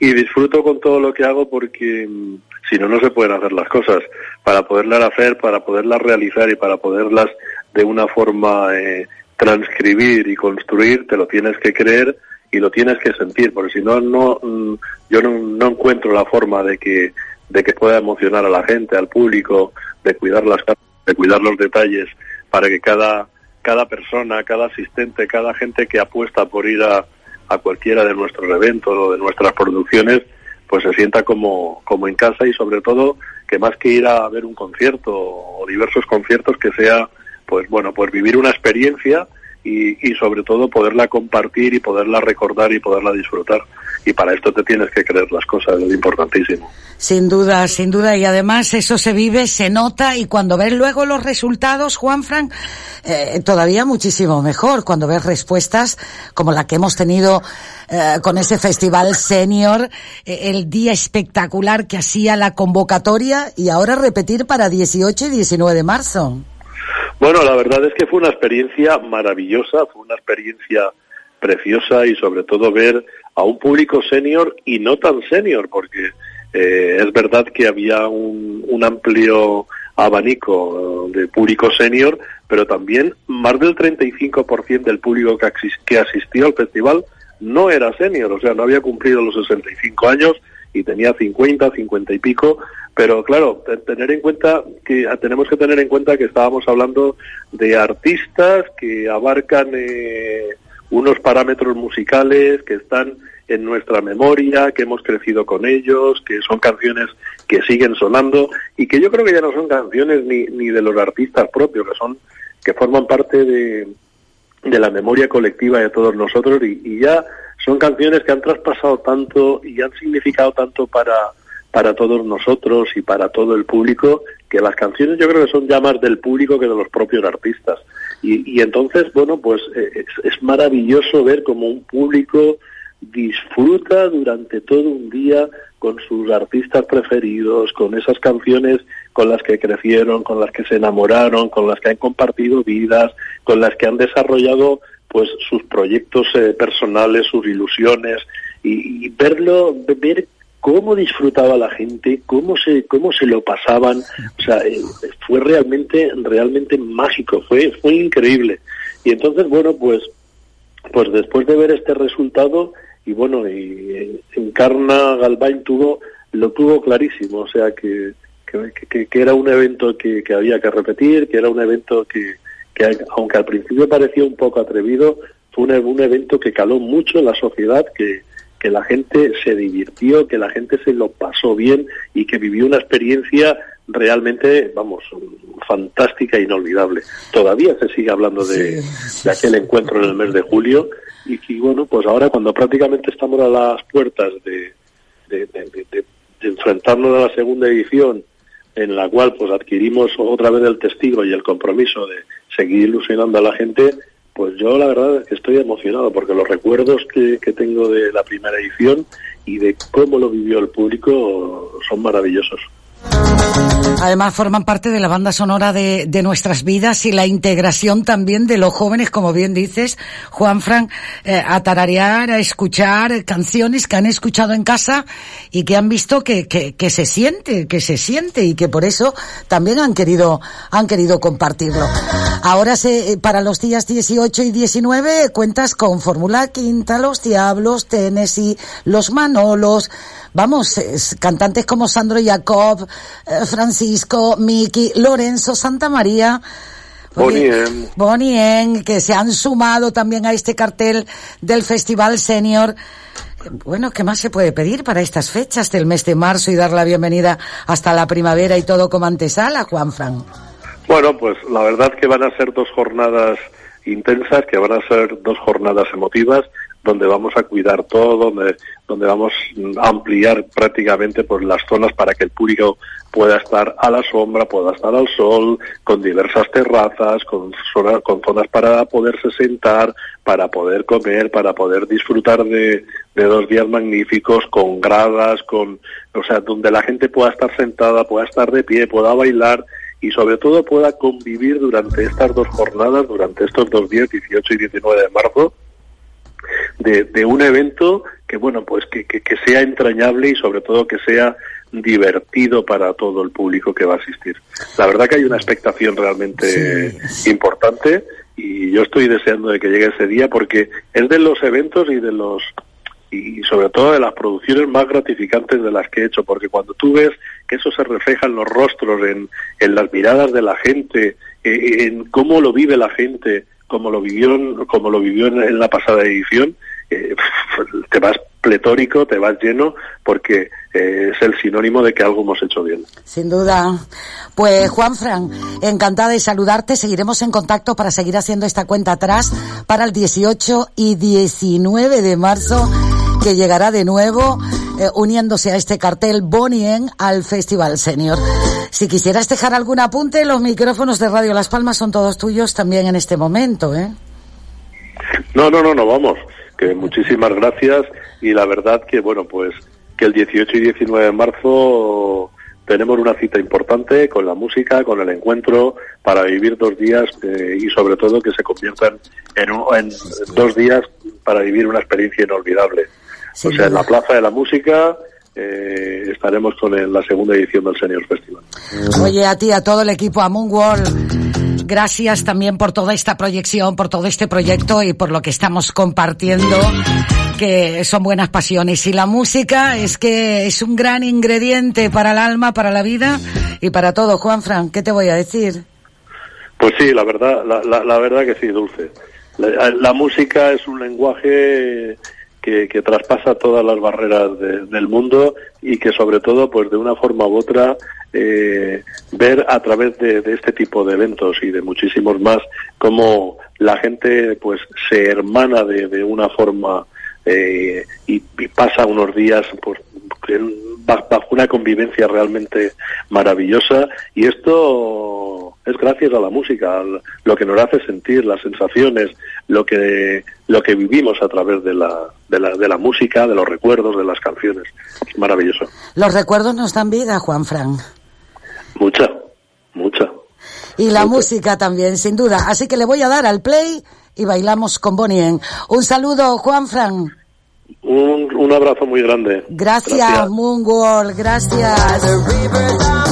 y disfruto con todo lo que hago porque mm, si no, no se pueden hacer las cosas. Para poderlas hacer, para poderlas realizar y para poderlas de una forma eh, transcribir y construir, te lo tienes que creer y lo tienes que sentir, porque si no, no mm, yo no, encuentro la forma de que de que pueda emocionar a la gente, al público, de cuidar las de cuidar los detalles para que cada cada persona, cada asistente, cada gente que apuesta por ir a, a cualquiera de nuestros eventos o de nuestras producciones, pues se sienta como, como en casa y sobre todo que más que ir a ver un concierto o diversos conciertos que sea, pues bueno, pues vivir una experiencia y, y sobre todo poderla compartir y poderla recordar y poderla disfrutar. Y para esto te tienes que creer las cosas, es importantísimo. Sin duda, sin duda. Y además eso se vive, se nota y cuando ves luego los resultados, Juan Frank, eh, todavía muchísimo mejor. Cuando ves respuestas como la que hemos tenido eh, con ese festival senior, eh, el día espectacular que hacía la convocatoria y ahora repetir para 18 y 19 de marzo. Bueno, la verdad es que fue una experiencia maravillosa, fue una experiencia preciosa y sobre todo ver a un público senior y no tan senior, porque eh, es verdad que había un, un amplio abanico de público senior, pero también más del 35% del público que, asistió al festival no era senior, o sea, no había cumplido los 65 años y tenía 50, 50 y pico, pero claro, te- tener en cuenta que tenemos que tener en cuenta que estábamos hablando de artistas que abarcan eh, unos parámetros musicales que están en nuestra memoria, que hemos crecido con ellos, que son canciones que siguen sonando y que yo creo que ya no son canciones ni, ni de los artistas propios, que son que forman parte de, de la memoria colectiva de todos nosotros y, y ya son canciones que han traspasado tanto y han significado tanto para para todos nosotros y para todo el público que las canciones yo creo que son ya más del público que de los propios artistas. Y, y entonces bueno pues eh, es, es maravilloso ver como un público disfruta durante todo un día con sus artistas preferidos, con esas canciones con las que crecieron, con las que se enamoraron, con las que han compartido vidas, con las que han desarrollado pues sus proyectos eh, personales, sus ilusiones y, verlo, ver cómo disfrutaba la gente, cómo se cómo se lo pasaban, o sea, eh, fue realmente realmente mágico, fue fue increíble. Y entonces, bueno, pues pues después de ver este resultado y bueno, y eh, Encarna Galván tuvo lo tuvo clarísimo, o sea que que, que- que era un evento que, que había que repetir, que era un evento que, que aunque al principio parecía un poco atrevido, fue un, un evento que caló mucho en la sociedad, que, que la gente se divirtió, que la gente se lo pasó bien y que vivió una experiencia realmente, vamos, fantástica e inolvidable. Todavía se sigue hablando de, de aquel encuentro en el mes de julio y que, bueno, pues ahora cuando prácticamente estamos a las puertas de enfrentarnos a la segunda edición, en la cual pues adquirimos otra vez el testigo y el compromiso de seguir ilusionando a la gente, pues yo la verdad es que estoy emocionado porque los recuerdos que, que tengo de la primera edición y de cómo lo vivió el público son maravillosos. Además forman parte de la banda sonora de, de, nuestras vidas y la integración también de los jóvenes, como bien dices, Juan Fran, eh, a tararear, a escuchar canciones que han escuchado en casa y que han visto que, se siente, que se siente y que por eso también han querido, han querido compartirlo. Ahora se, para los días 18 y 19 cuentas con Fórmula Quinta, Los Diablos, Tennessee, Los Manolos, vamos, es, cantantes como Sandro Jacob, eh, Francisco, Miki, Lorenzo, Santa María. Bonien. Bonien, que se han sumado también a este cartel del Festival Senior. Bueno, ¿qué más se puede pedir para estas fechas del mes de marzo y dar la bienvenida hasta la primavera y todo como antesala, Juan Fran? Bueno, pues la verdad que van a ser dos jornadas intensas, que van a ser dos jornadas emotivas, donde vamos a cuidar todo, donde, donde vamos a ampliar prácticamente pues, las zonas para que el público pueda estar a la sombra, pueda estar al sol, con diversas terrazas, con, zona, con zonas para poderse sentar, para poder comer, para poder disfrutar de, de dos días magníficos, con gradas, con, o sea, donde la gente pueda estar sentada, pueda estar de pie, pueda bailar y sobre todo pueda convivir durante estas dos jornadas, durante estos dos días, 18 y 19 de marzo, de, de un evento que bueno pues que, que, que, sea entrañable y sobre todo que sea divertido para todo el público que va a asistir. La verdad que hay una expectación realmente sí. importante y yo estoy deseando de que llegue ese día porque es de los eventos y de los y sobre todo de las producciones más gratificantes de las que he hecho, porque cuando tú ves que eso se refleja en los rostros, en, en las miradas de la gente, en, en cómo lo vive la gente, como lo vivió, como lo vivió en, en la pasada edición, eh, te vas pletórico, te vas lleno, porque eh, es el sinónimo de que algo hemos hecho bien. Sin duda. Pues Juan Fran, encantada de saludarte. Seguiremos en contacto para seguir haciendo esta cuenta atrás para el 18 y 19 de marzo, que llegará de nuevo eh, uniéndose a este cartel Bonien al Festival Senior. Si quisieras dejar algún apunte, los micrófonos de Radio Las Palmas son todos tuyos también en este momento, ¿eh? No, no, no, no, vamos. Que muchísimas gracias y la verdad que, bueno, pues que el 18 y 19 de marzo tenemos una cita importante con la música, con el encuentro, para vivir dos días eh, y sobre todo que se conviertan en, un, en, dos días para vivir una experiencia inolvidable. Sí, o sea, en la Plaza de la Música eh, estaremos con el, la segunda edición del Senior Festival. Oye, a ti, a todo el equipo, a Moonworld gracias también por toda esta proyección, por todo este proyecto y por lo que estamos compartiendo, que son buenas pasiones. Y la música es que es un gran ingrediente para el alma, para la vida y para todo. Juan Fran, ¿qué te voy a decir? Pues sí, la verdad, la, la, la verdad que sí, Dulce. La, la, música es un lenguaje que, que traspasa todas las barreras de, del mundo y que sobre todo, pues de una forma u otra, eh, ver a través de, este tipo de eventos y de muchísimos más cómo la gente pues se hermana de, de una forma eh, y, y, pasa unos días pues, bajo una convivencia realmente maravillosa y esto es gracias a la música, lo que nos hace sentir, las sensaciones, lo que lo que vivimos a través de la, de la de la música, de los recuerdos, de las canciones. Es maravilloso. Los recuerdos nos dan vida, Juan Fran. Mucha, mucha. Y la mucha. música también, sin duda. Así que le voy a dar al play y bailamos con Bonnie. Un saludo, Juan Fran. Un, abrazo muy grande. Gracias, gracias. Gracias.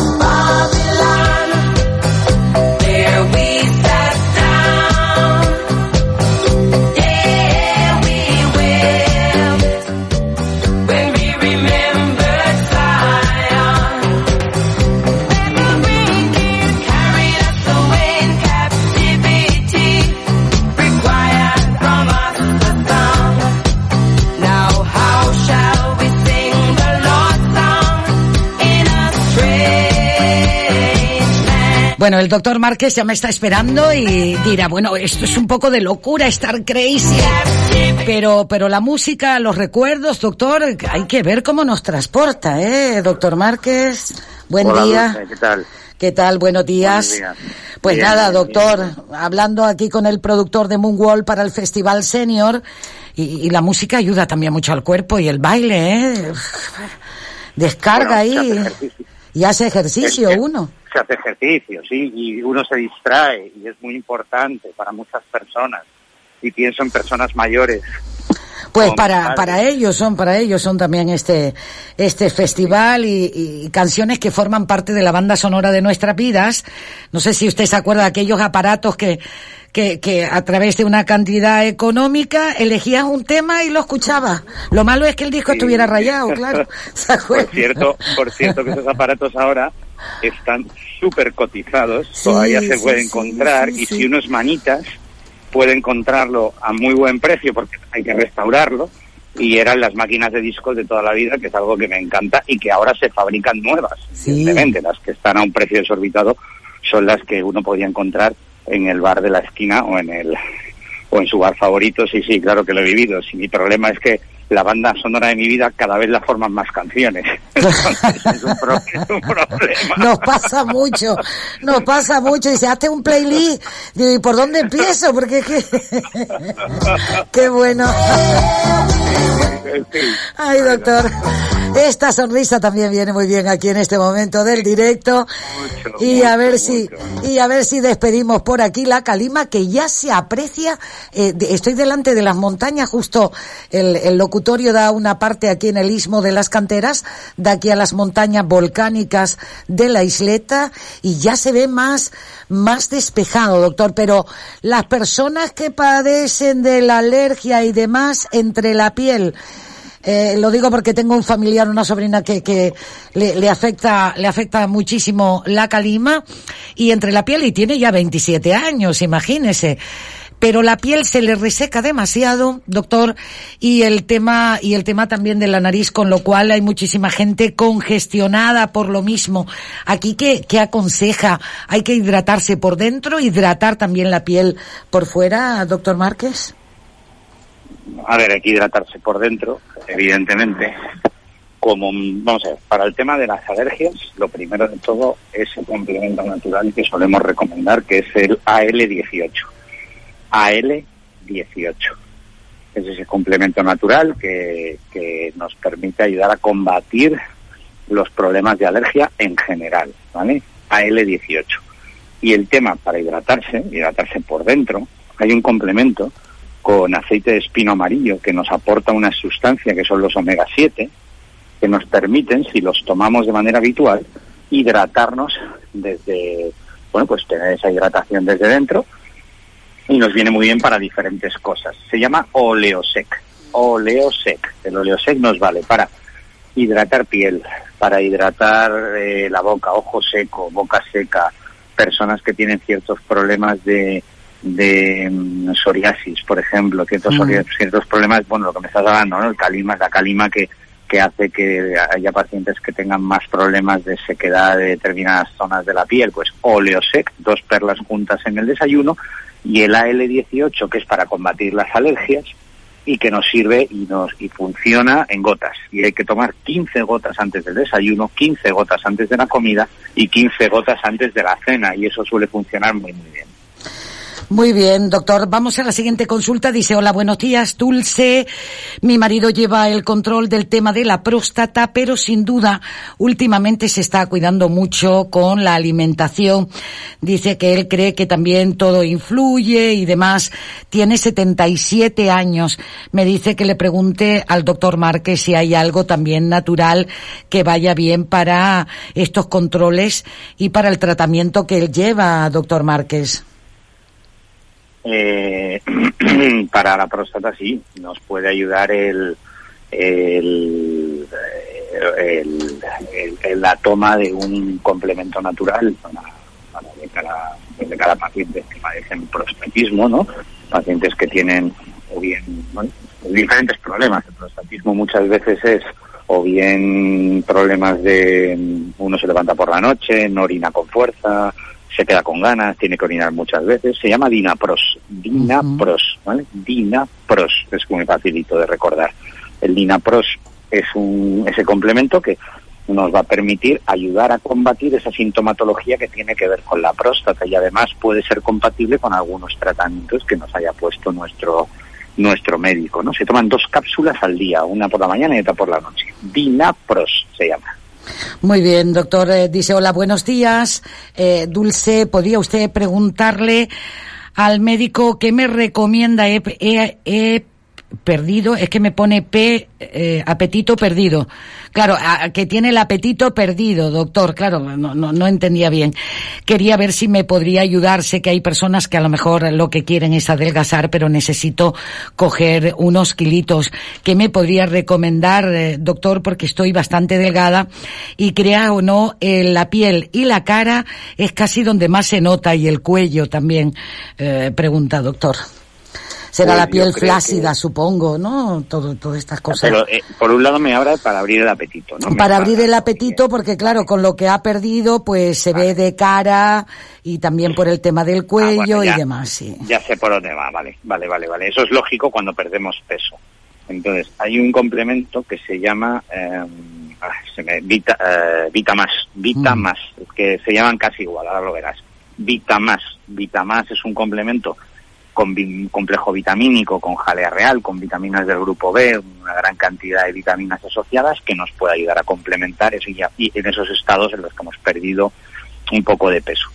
Bueno, el doctor Márquez ya me está esperando y dirá, bueno, esto es un poco de locura, estar crazy. Pero, pero la música, los recuerdos, doctor, hay que ver cómo nos transporta, ¿eh? Doctor Márquez, buen Hola, día. Dulce, ¿qué tal? ¿Qué tal? Buenos días. Buenos días. Pues Bien, nada, bien, doctor, hablando aquí con el productor de Moonwall para el Festival Senior, y, y la música ayuda también mucho al cuerpo y el baile, ¿eh? Descarga Bueno, ahí. Y hace ejercicio Es uno. Se hace ejercicio, sí, y uno se distrae y es muy importante para muchas personas. Y pienso en personas mayores. Pues para, para ellos son, para ellos son también este, este festival y, y canciones que forman parte de la banda sonora de nuestras vidas. No sé si usted se acuerda de aquellos aparatos que, que, que a través de una cantidad económica elegías un tema y lo escuchabas. Lo malo es que el disco estuviera rayado, claro. Por cierto, por cierto que esos aparatos ahora están súper cotizados, todavía se sí, puede sí, encontrar sí, y sí. si uno es manitas puede encontrarlo a muy buen precio porque hay que restaurarlo y eran las máquinas de discos de toda la vida, que es algo que me encanta y que ahora se fabrican nuevas. Evidentemente, las que están a un precio desorbitado son las que uno podía encontrar en el bar de la esquina o en el o en su bar favorito, sí, sí, claro que lo he vivido. Sí, mi problema es que la banda sonora de mi vida cada vez la forman más canciones. Entonces, es un, pro- es un problema. Nos pasa mucho, nos pasa mucho. Dice, hazte un playlist. Digo, ¿y por dónde empiezo? Porque qué, qué bueno. Ay, doctor. Esta sonrisa también viene muy bien aquí en este momento del directo. y a ver si, y a ver si despedimos por aquí la calima que ya se aprecia. Eh, de- estoy delante de las montañas, justo el, el locutorio da una parte aquí en el istmo de las canteras, de aquí a las montañas volcánicas de la isleta y ya se ve más, más despejado, doctor. Pero las personas que padecen de la alergia y demás entre la piel, eh, lo digo porque tengo un familiar, una sobrina que, que le, le afecta, le afecta muchísimo la calima y entre la piel y tiene ya 27 años, imagínese. Pero la piel se le reseca demasiado, doctor, y el tema, y el tema también de la nariz, con lo cual hay muchísima gente congestionada por lo mismo. Aquí, ¿qué, qué aconseja? ¿Hay que hidratarse por dentro, hidratar también la piel por fuera, doctor Márquez? A ver, hay que hidratarse por dentro, evidentemente. Como, vamos a ver, para el tema de las alergias, lo primero de todo es el complemento natural que solemos recomendar, que es el AL18. AL18. Es ese complemento natural que, que nos permite ayudar a combatir los problemas de alergia en general, ¿vale? AL18. Y el tema para hidratarse, hidratarse por dentro, hay un complemento con aceite de espino amarillo que nos aporta una sustancia que son los omega 7 que nos permiten, si los tomamos de manera habitual, hidratarnos desde, bueno, pues tener esa hidratación desde dentro y nos viene muy bien para diferentes cosas. Se llama oleosec. Oleosec. El oleosec nos vale para hidratar piel, para hidratar eh, la boca, ojo seco, boca seca, personas que tienen ciertos problemas de, de mm, psoriasis, por ejemplo, ciertos, Mm. ciertos problemas, bueno, lo que me estás hablando, ¿no? El calima, la calima que, que hace que haya pacientes que tengan más problemas de sequedad de determinadas zonas de la piel, pues oleosec, dos perlas juntas en el desayuno, y el AL18, que es para combatir las alergias, y que nos sirve y nos y funciona en gotas. Y hay que tomar 15 gotas antes del desayuno, 15 gotas antes de la comida y 15 gotas antes de la cena. Y eso suele funcionar muy, muy bien. Muy bien, doctor. Vamos a la siguiente consulta. Dice, hola, buenos días, Dulce. Mi marido lleva el control del tema de la próstata, pero sin duda últimamente se está cuidando mucho con la alimentación. Dice que él cree que también todo influye y demás. Tiene 77 años. Me dice que le pregunte al doctor Márquez si hay algo también natural que vaya bien para estos controles y para el tratamiento que él lleva, doctor Márquez. Eh, para la próstata sí, nos puede ayudar el, la toma de un complemento natural para, de, cada, paciente que padecen prostatismo, ¿no? Pacientes que tienen o bien diferentes problemas. El prostatismo muchas veces es o bien problemas de uno se levanta por la noche, no orina con fuerza, se queda con ganas, tiene que orinar muchas veces. Se llama Dinapros. Dinapros, ¿vale? Dinapros, es muy facilito de recordar. El Dinapros es un, ese complemento que nos va a permitir ayudar a combatir esa sintomatología que tiene que ver con la próstata y además puede ser compatible con algunos tratamientos que nos haya puesto nuestro nuestro médico, ¿no? Se toman dos cápsulas al día, una por la mañana y otra por la noche. Dinapros se llama. Muy bien, doctor. Eh, dice, hola, buenos días. Eh, Dulce, ¿podría usted preguntarle al médico qué me recomienda? He, he- he perdido, es que me pone P, eh, apetito perdido. Claro, a- que tiene el apetito perdido, doctor. Claro, no, no, no entendía bien. Quería ver si me podría ayudar. Sé que hay personas que a lo mejor lo que quieren es adelgazar, pero necesito coger unos kilitos. ¿Qué me podría recomendar, eh, doctor? Porque estoy bastante delgada y crea o no, eh, la piel y la cara es casi donde más se nota y el cuello también, eh, pregunta doctor. Será Pues la piel flácida, supongo, ¿no? Todo, todas estas cosas. Pero eh, por un lado me habla para abrir el apetito, ¿no? Para abrir el apetito, porque claro, con lo que ha perdido, pues se ve de cara y también por el tema del cuello Ah, bueno, ya. y demás, sí. Ya sé por dónde va, vale, vale, vale, vale. Eso es lógico cuando perdemos peso. Entonces, hay un complemento que se llama eh, ah, se me, Vita, eh, Vita Más, Vita Mm. Más, que se llaman casi igual, ahora lo verás. Vita Más, Vita Más es un complemento con complejo vitamínico, con jalea real, con vitaminas del grupo B, una gran cantidad de vitaminas asociadas que nos puede ayudar a complementar eso en esos estados en los que hemos perdido un poco de peso.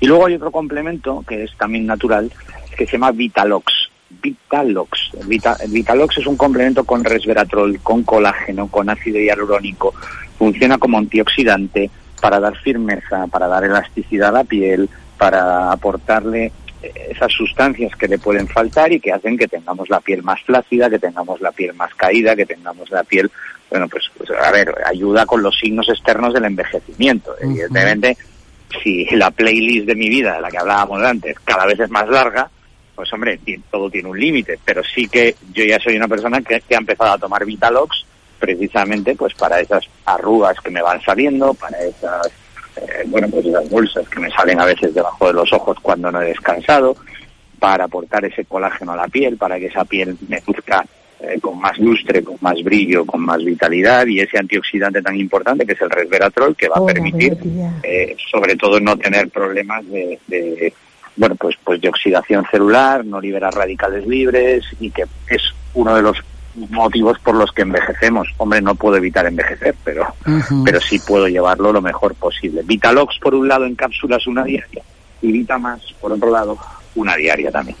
Y luego hay otro complemento que es también natural, que se llama Vitalox. Vitalox. Vita- Vitalox es un complemento con resveratrol, con colágeno, con ácido hialurónico. Funciona como antioxidante para dar firmeza, para dar elasticidad a la piel, para aportarle esas sustancias que le pueden faltar y que hacen que tengamos la piel más flácida, que tengamos la piel más caída, que tengamos la piel, bueno, pues, pues, a ver, ayuda con los signos externos del envejecimiento. Evidentemente, si la playlist de mi vida, de la que hablábamos antes, cada vez es más larga, pues hombre, todo tiene un límite, pero sí que yo ya soy una persona que, que ha empezado a tomar Vitalox precisamente pues para esas arrugas que me van saliendo, para esas eh, bueno pues esas bolsas que me salen a veces debajo de los ojos cuando no he descansado, para aportar ese colágeno a la piel, para que esa piel me luzca eh, con más lustre, con más brillo, con más vitalidad y ese antioxidante tan importante que es el resveratrol que va a permitir eh, sobre todo no tener problemas de, de, bueno pues pues de oxidación celular, no liberar radicales libres y que es uno de los motivos por los que envejecemos. Hombre, no puedo evitar envejecer, pero pero sí puedo llevarlo lo mejor posible. Vitalox por un lado en cápsulas una diaria y Vitamas por otro lado una diaria también.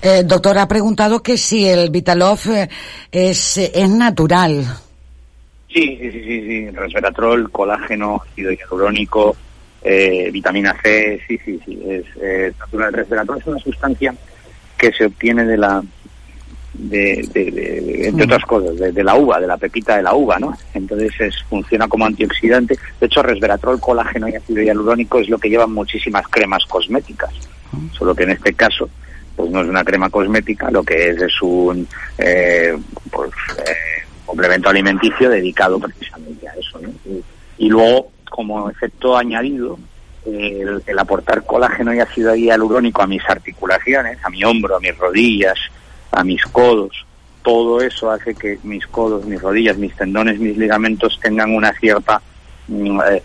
Eh, doctor ha preguntado que si el Vitalof eh, es, es natural. Sí, sí, sí, sí, sí. Resveratrol, colágeno, ácido hialurónico, eh, vitamina C, sí, sí, sí. Es eh, natural. El resveratrol es una sustancia que se obtiene de la, de, de- de- entre otras cosas, de, de la uva, de la pepita de la uva, ¿no? Entonces es, funciona como antioxidante. De hecho, resveratrol, colágeno y ácido hialurónico es lo que llevan muchísimas cremas cosméticas. Solo que en este caso, pues no es una crema cosmética, lo que es es un eh, pues, eh, complemento alimenticio dedicado precisamente a eso. ¿no? Y, y luego, como efecto añadido, el, el aportar colágeno y ácido hialurónico a mis articulaciones, a mi hombro, a mis rodillas, a mis codos, todo eso hace que mis codos, mis rodillas, mis tendones, mis ligamentos tengan una cierta mm, eh,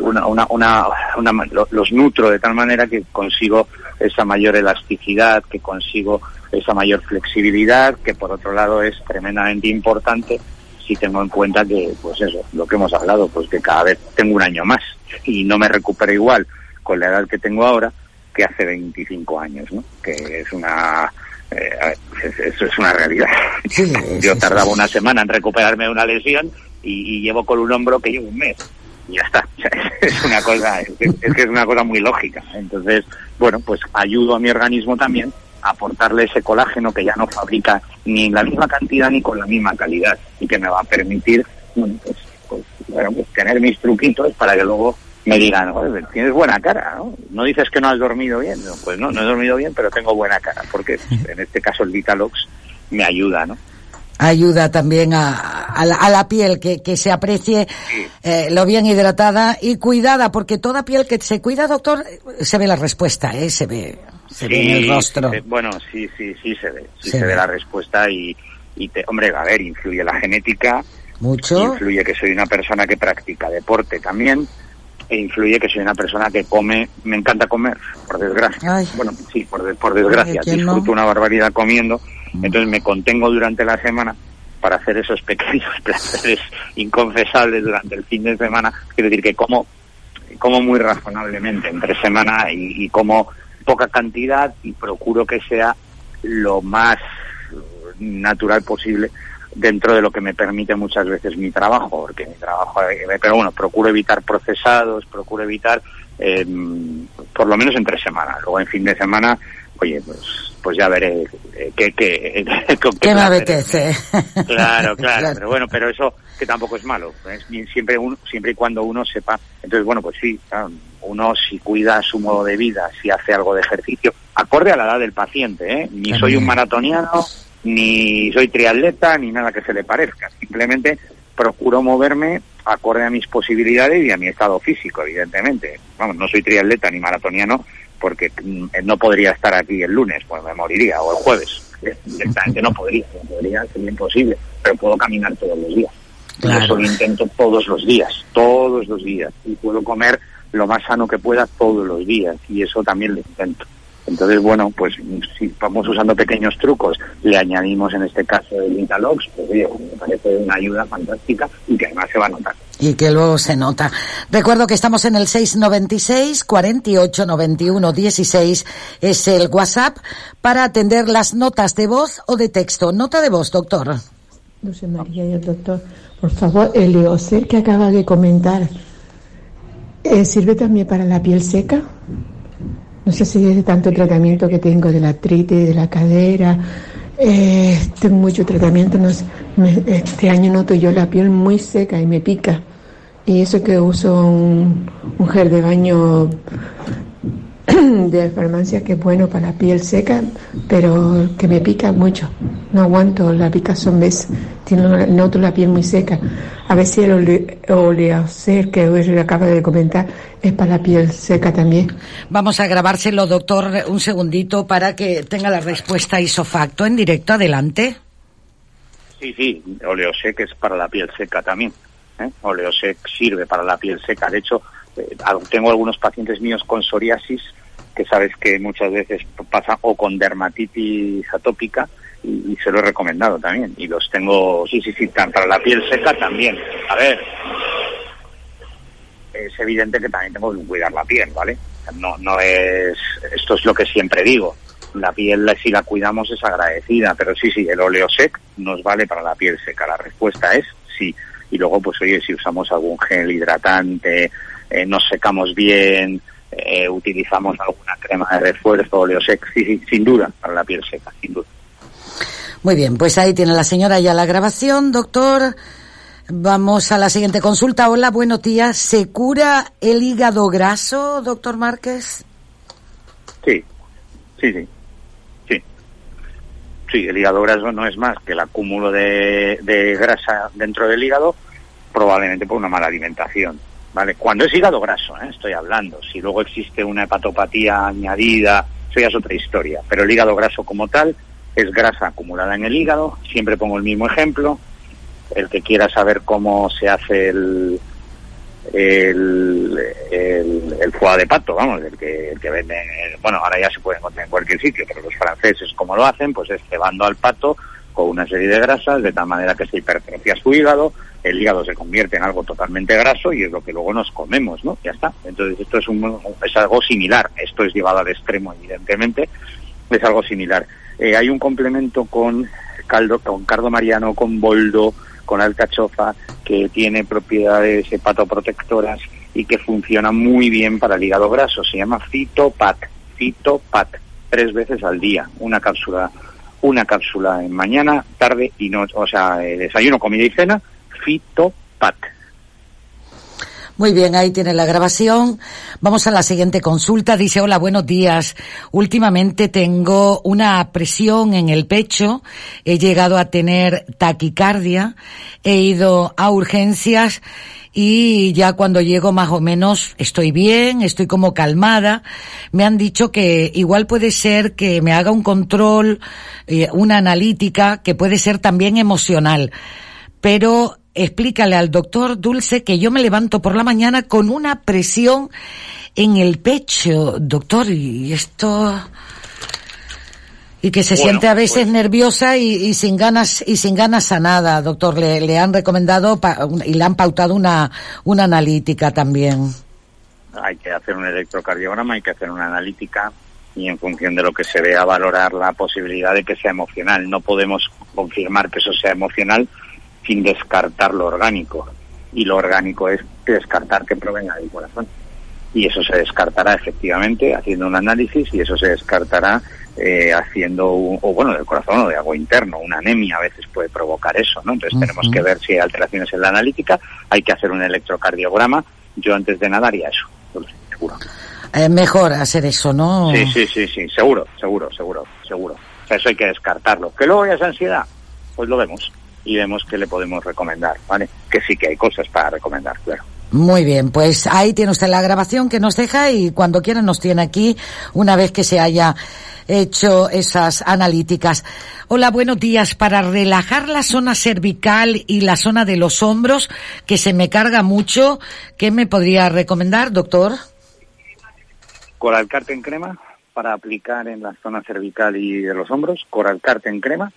una, una, una, una- lo- los nutro de tal manera que consigo esa mayor elasticidad, que consigo esa mayor flexibilidad, que por otro lado es tremendamente importante si tengo en cuenta que, pues eso, lo que hemos hablado, pues que cada vez tengo un año más y no me recupero igual con la edad que tengo ahora que hace 25 años, ¿no? Que es una, eh, eso es una realidad. Yo tardaba una semana en recuperarme de una lesión y, y llevo con un hombro que llevo un mes. Y ya está. O sea, es una cosa, es, que- es que es una cosa muy lógica. Entonces, bueno, pues ayudo a mi organismo también a aportarle ese colágeno que ya no fabrica ni en la misma cantidad ni con la misma calidad y que me va a permitir, bueno, pues, pues, bueno, pues tener mis truquitos para que luego me digan, "Joder, tienes buena cara, ¿no? No dices que no has dormido bien. No, pues no, no he dormido bien, pero tengo buena cara, porque en este caso el Vitalox me ayuda, ¿no? ayuda también a, a, la, a la piel, que, que se aprecie eh, lo bien hidratada y cuidada, porque toda piel que se cuida, doctor, se ve la respuesta, ¿eh? se ve, se ve en el rostro. bueno, sí, sí, sí se ve, sí Se se, ve. ve la respuesta y, y te, hombre, a ver, influye la genética, Mucho. influye que soy una persona que practica deporte también, e influye que soy una persona que come, me encanta comer, por desgracia. Ay. Bueno, sí, por, de- por desgracia, Ay, ¿quién no? disfruto una barbaridad comiendo, entonces me contengo durante la semana para hacer esos pequeños placeres inconfesables durante el fin de semana, quiero decir que como como muy razonablemente entre semana y, y como poca cantidad y procuro que sea lo más natural posible dentro de lo que me permite muchas veces mi trabajo, porque mi trabajo, eh, pero bueno, procuro evitar procesados, procuro evitar, eh, por lo menos entre semana. Luego en fin de semana, oye, pues, pues ya veré eh, qué, qué, qué ¿Qué me apetece? Claro, claro, pero bueno, pero eso que tampoco es malo, es bien siempre uno, siempre y cuando uno sepa. Entonces, bueno, pues sí, claro, uno si cuida su modo de vida, si hace algo de ejercicio, acorde a la edad del paciente, ¿eh? Ni soy un maratoniano, ni soy triatleta, ni nada que se le parezca. Simplemente procuro moverme acorde a mis posibilidades y a mi estado físico, evidentemente. Vamos, no soy triatleta ni maratoniano porque mm, no podría estar aquí el lunes, pues me moriría, o el jueves. Directamente no podría, no podría, sería imposible, pero puedo caminar todos los días. Claro. Eso lo intento todos los días, todos los días. Y puedo comer lo más sano que pueda todos los días. Y eso también lo intento. Entonces, bueno, pues si vamos usando pequeños trucos, le añadimos en este caso el Intalox, pues oye, me parece una ayuda fantástica y que además se va a notar. Y que luego se nota. Recuerdo que estamos en el 696 48 91 16 es el WhatsApp para atender las notas de voz o de texto. Nota de voz, doctor. Dulce María y el doctor, por favor, el Leocel que acaba de comentar, eh, ¿sirve también para la piel seca? No sé si es de tanto tratamiento que tengo de la artritis, de la cadera, eh, tengo mucho tratamiento, no sé, me- este año noto yo la piel muy seca y me pica. Y eso que uso un, un gel de baño de farmacia que es bueno para la piel seca, pero que me pica mucho. No aguanto la picazón, ves, Tiene noto la piel muy seca. A ver si el ole- oleocer que hoy acaba de comentar es para la piel seca también. Vamos a grabárselo, doctor, un segundito para que tenga la respuesta isofacto en directo. Adelante. Sí, sí, Oleosec es para la piel seca también. ¿eh? Oleosec sirve para la piel seca. De hecho, eh, tengo algunos pacientes míos con psoriasis que sabes que muchas veces pasa o con dermatitis atópica y, se lo he recomendado también. Y los tengo, sí, sí, sí, para la piel seca también. A ver, es evidente que también tengo que cuidar la piel, ¿vale? No, no es, esto es lo que siempre digo. La piel, si la cuidamos, es agradecida, pero sí, sí, el oleosec nos vale para la piel seca. La respuesta es sí. Y luego, pues oye, si usamos algún gel hidratante, eh, nos secamos bien, eh, utilizamos alguna crema de refuerzo, oleosec, sí, sí, sin duda, para la piel seca, sin duda. Muy bien, pues ahí tiene la señora ya la grabación, doctor. Vamos a la siguiente consulta. Hola, buenos días. ¿Se cura el hígado graso, doctor Márquez? Sí, sí, sí. Sí. Sí, el hígado graso no es más que el acúmulo de, de grasa dentro del hígado, probablemente por una mala alimentación. ¿Vale? Cuando es hígado graso, ¿eh? estoy hablando. Si luego existe una hepatopatía añadida, eso ya es otra historia. Pero el hígado graso como tal es grasa acumulada en el hígado. Siempre pongo el mismo ejemplo. El que quiera saber cómo se hace el, el, el, el de pato, vamos, el que, el que venden, bueno, ahora ya se puede encontrar en cualquier sitio, pero los franceses como lo hacen, pues es cebando al pato con una serie de grasas, de tal manera que se hipertrofia su hígado, el hígado se convierte en algo totalmente graso y es lo que luego nos comemos, ¿no? Ya está. Entonces esto es, un, es algo similar, esto es llevado al extremo, evidentemente, es algo similar. Eh, hay un complemento con caldo, con cardo mariano, con boldo, con alcachofa, que tiene propiedades hepatoprotectoras y que funciona muy bien para el hígado graso. Se llama Fitopat, Fitopat, tres veces al día, una cápsula, una cápsula en mañana, tarde y noche, o sea, eh, desayuno, comida y cena, Fitopat. Muy bien, ahí tiene la grabación. Vamos a la siguiente consulta. Dice, hola, buenos días. Últimamente tengo una presión en el pecho. He llegado a tener taquicardia. He ido a urgencias y ya cuando llego más o menos estoy bien, estoy como calmada. Me han dicho que igual puede ser que me haga un control, eh, una analítica, que puede ser también emocional. Pero explícale al doctor Dulce que yo me levanto por la mañana con una presión en el pecho, doctor, y esto y que se Bueno, siente a veces pues- nerviosa y, y sin ganas y sin ganas a nada, doctor. Le, le han recomendado pa- y le han pautado una una analítica también. Hay que hacer un electrocardiograma, hay que hacer una analítica y en función de lo que se vea valorar la posibilidad de que sea emocional. No podemos confirmar que eso sea emocional sin descartar lo orgánico. Y lo orgánico es descartar que provenga del corazón. Y eso se descartará efectivamente haciendo un análisis y eso se descartará eh, haciendo, un- o bueno, del corazón o de algo interno. Una anemia a veces puede provocar eso, ¿no? Entonces tenemos que ver si hay alteraciones en la analítica, hay que hacer un electrocardiograma. Yo antes de nada haría eso, seguro. Eh, mejor hacer eso, ¿no? Sí, sí, sí, sí, seguro, seguro, seguro, seguro. O sea, eso hay que descartarlo. Que luego haya esa ansiedad, pues lo vemos y vemos qué le podemos recomendar, ¿vale? Que sí que hay cosas para recomendar, claro. Muy bien, pues ahí tiene usted la grabación que nos deja y cuando quiera nos tiene aquí una vez que se haya hecho esas analíticas. Hola, buenos días. Para relajar la zona cervical y la zona de los hombros, que se me carga mucho, ¿qué me podría recomendar, doctor? Coralcarte en crema para aplicar en la zona cervical y de los hombros, coralcarte en crema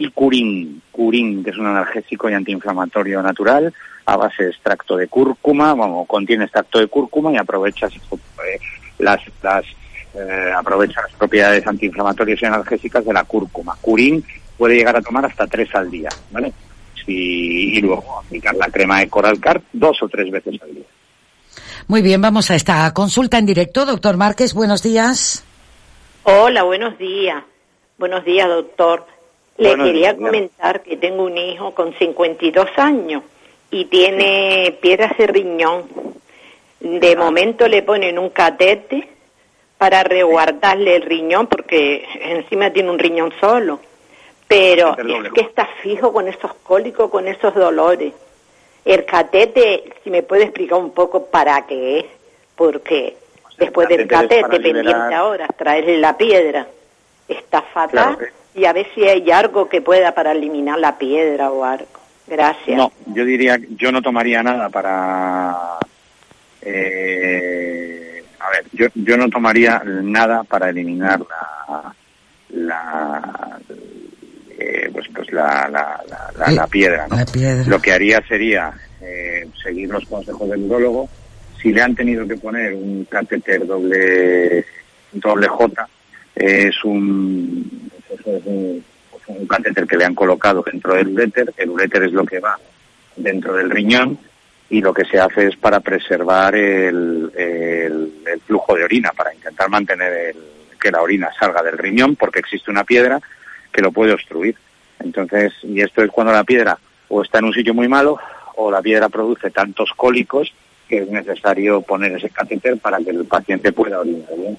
y curín, curín, que es un analgésico y antiinflamatorio natural a base de extracto de cúrcuma, bueno, contiene extracto de cúrcuma y aprovechas eh, las, las eh, aprovecha las propiedades antiinflamatorias y analgésicas de la cúrcuma. Curín puede llegar a tomar hasta tres al día, ¿vale? Si, y luego aplicar la crema de Coralcart dos o tres veces al día. Muy bien, vamos a esta consulta en directo. Doctor Márquez, buenos días. Hola, buenos días. Buenos días, doctor. Le quería comentar que tengo un hijo con 52 años y tiene piedras de riñón. De momento le ponen un catete para resguardarle el riñón porque encima tiene un riñón solo. Pero es que está fijo con esos cólicos, con esos dolores. El catete, si me puede explicar un poco para qué es, porque después del catete pendiente ahora, traerle la piedra, está fatal. Claro. Y a ver si hay algo que pueda para eliminar la piedra o algo. Gracias. No, yo diría, yo no tomaría nada para, eh, a ver, yo, yo no tomaría nada para eliminar la, la, eh, pues, pues la, la, la, la- la piedra, ¿no? La piedra. Lo que haría sería eh, seguir los consejos del urólogo. Si le han tenido que poner un catéter doble, doble J, es un, eso es un, pues catéter que le han colocado dentro del uréter. El uréter es lo que va dentro del riñón y lo que se hace es para preservar el, flujo de orina, para intentar mantener que la orina salga del riñón, porque existe una piedra que lo puede obstruir. Entonces, y esto es cuando la piedra o está en un sitio muy malo o la piedra produce tantos cólicos que es necesario poner ese catéter para que el paciente pueda orinar bien.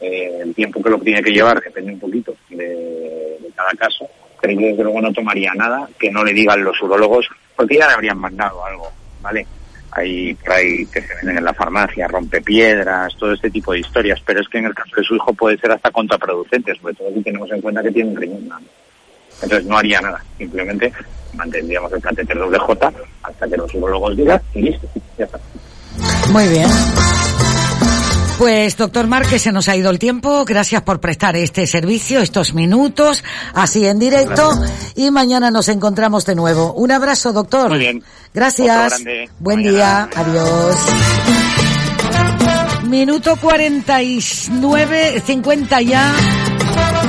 Eh, el tiempo que lo tiene que llevar depende un poquito de, cada caso, pero yo desde luego no tomaría nada que no le digan los urólogos, porque ya le habrían mandado algo, ¿vale? Hay que se venden en la farmacia, rompepiedras, todo este tipo de historias, pero es que en el caso de su hijo puede ser hasta contraproducente, sobre todo si tenemos en cuenta que tiene un riñón. Entonces no haría nada, simplemente mantendríamos el catéter doble J hasta que los urólogos digan y listo, ya está. Muy bien. Pues, doctor Márquez, se nos ha ido el tiempo. Gracias por prestar este servicio, estos minutos, así en directo. Y mañana nos encontramos de nuevo. Un abrazo, doctor. Muy bien. Gracias. Buen día. Adiós. Minuto 49, 50 ya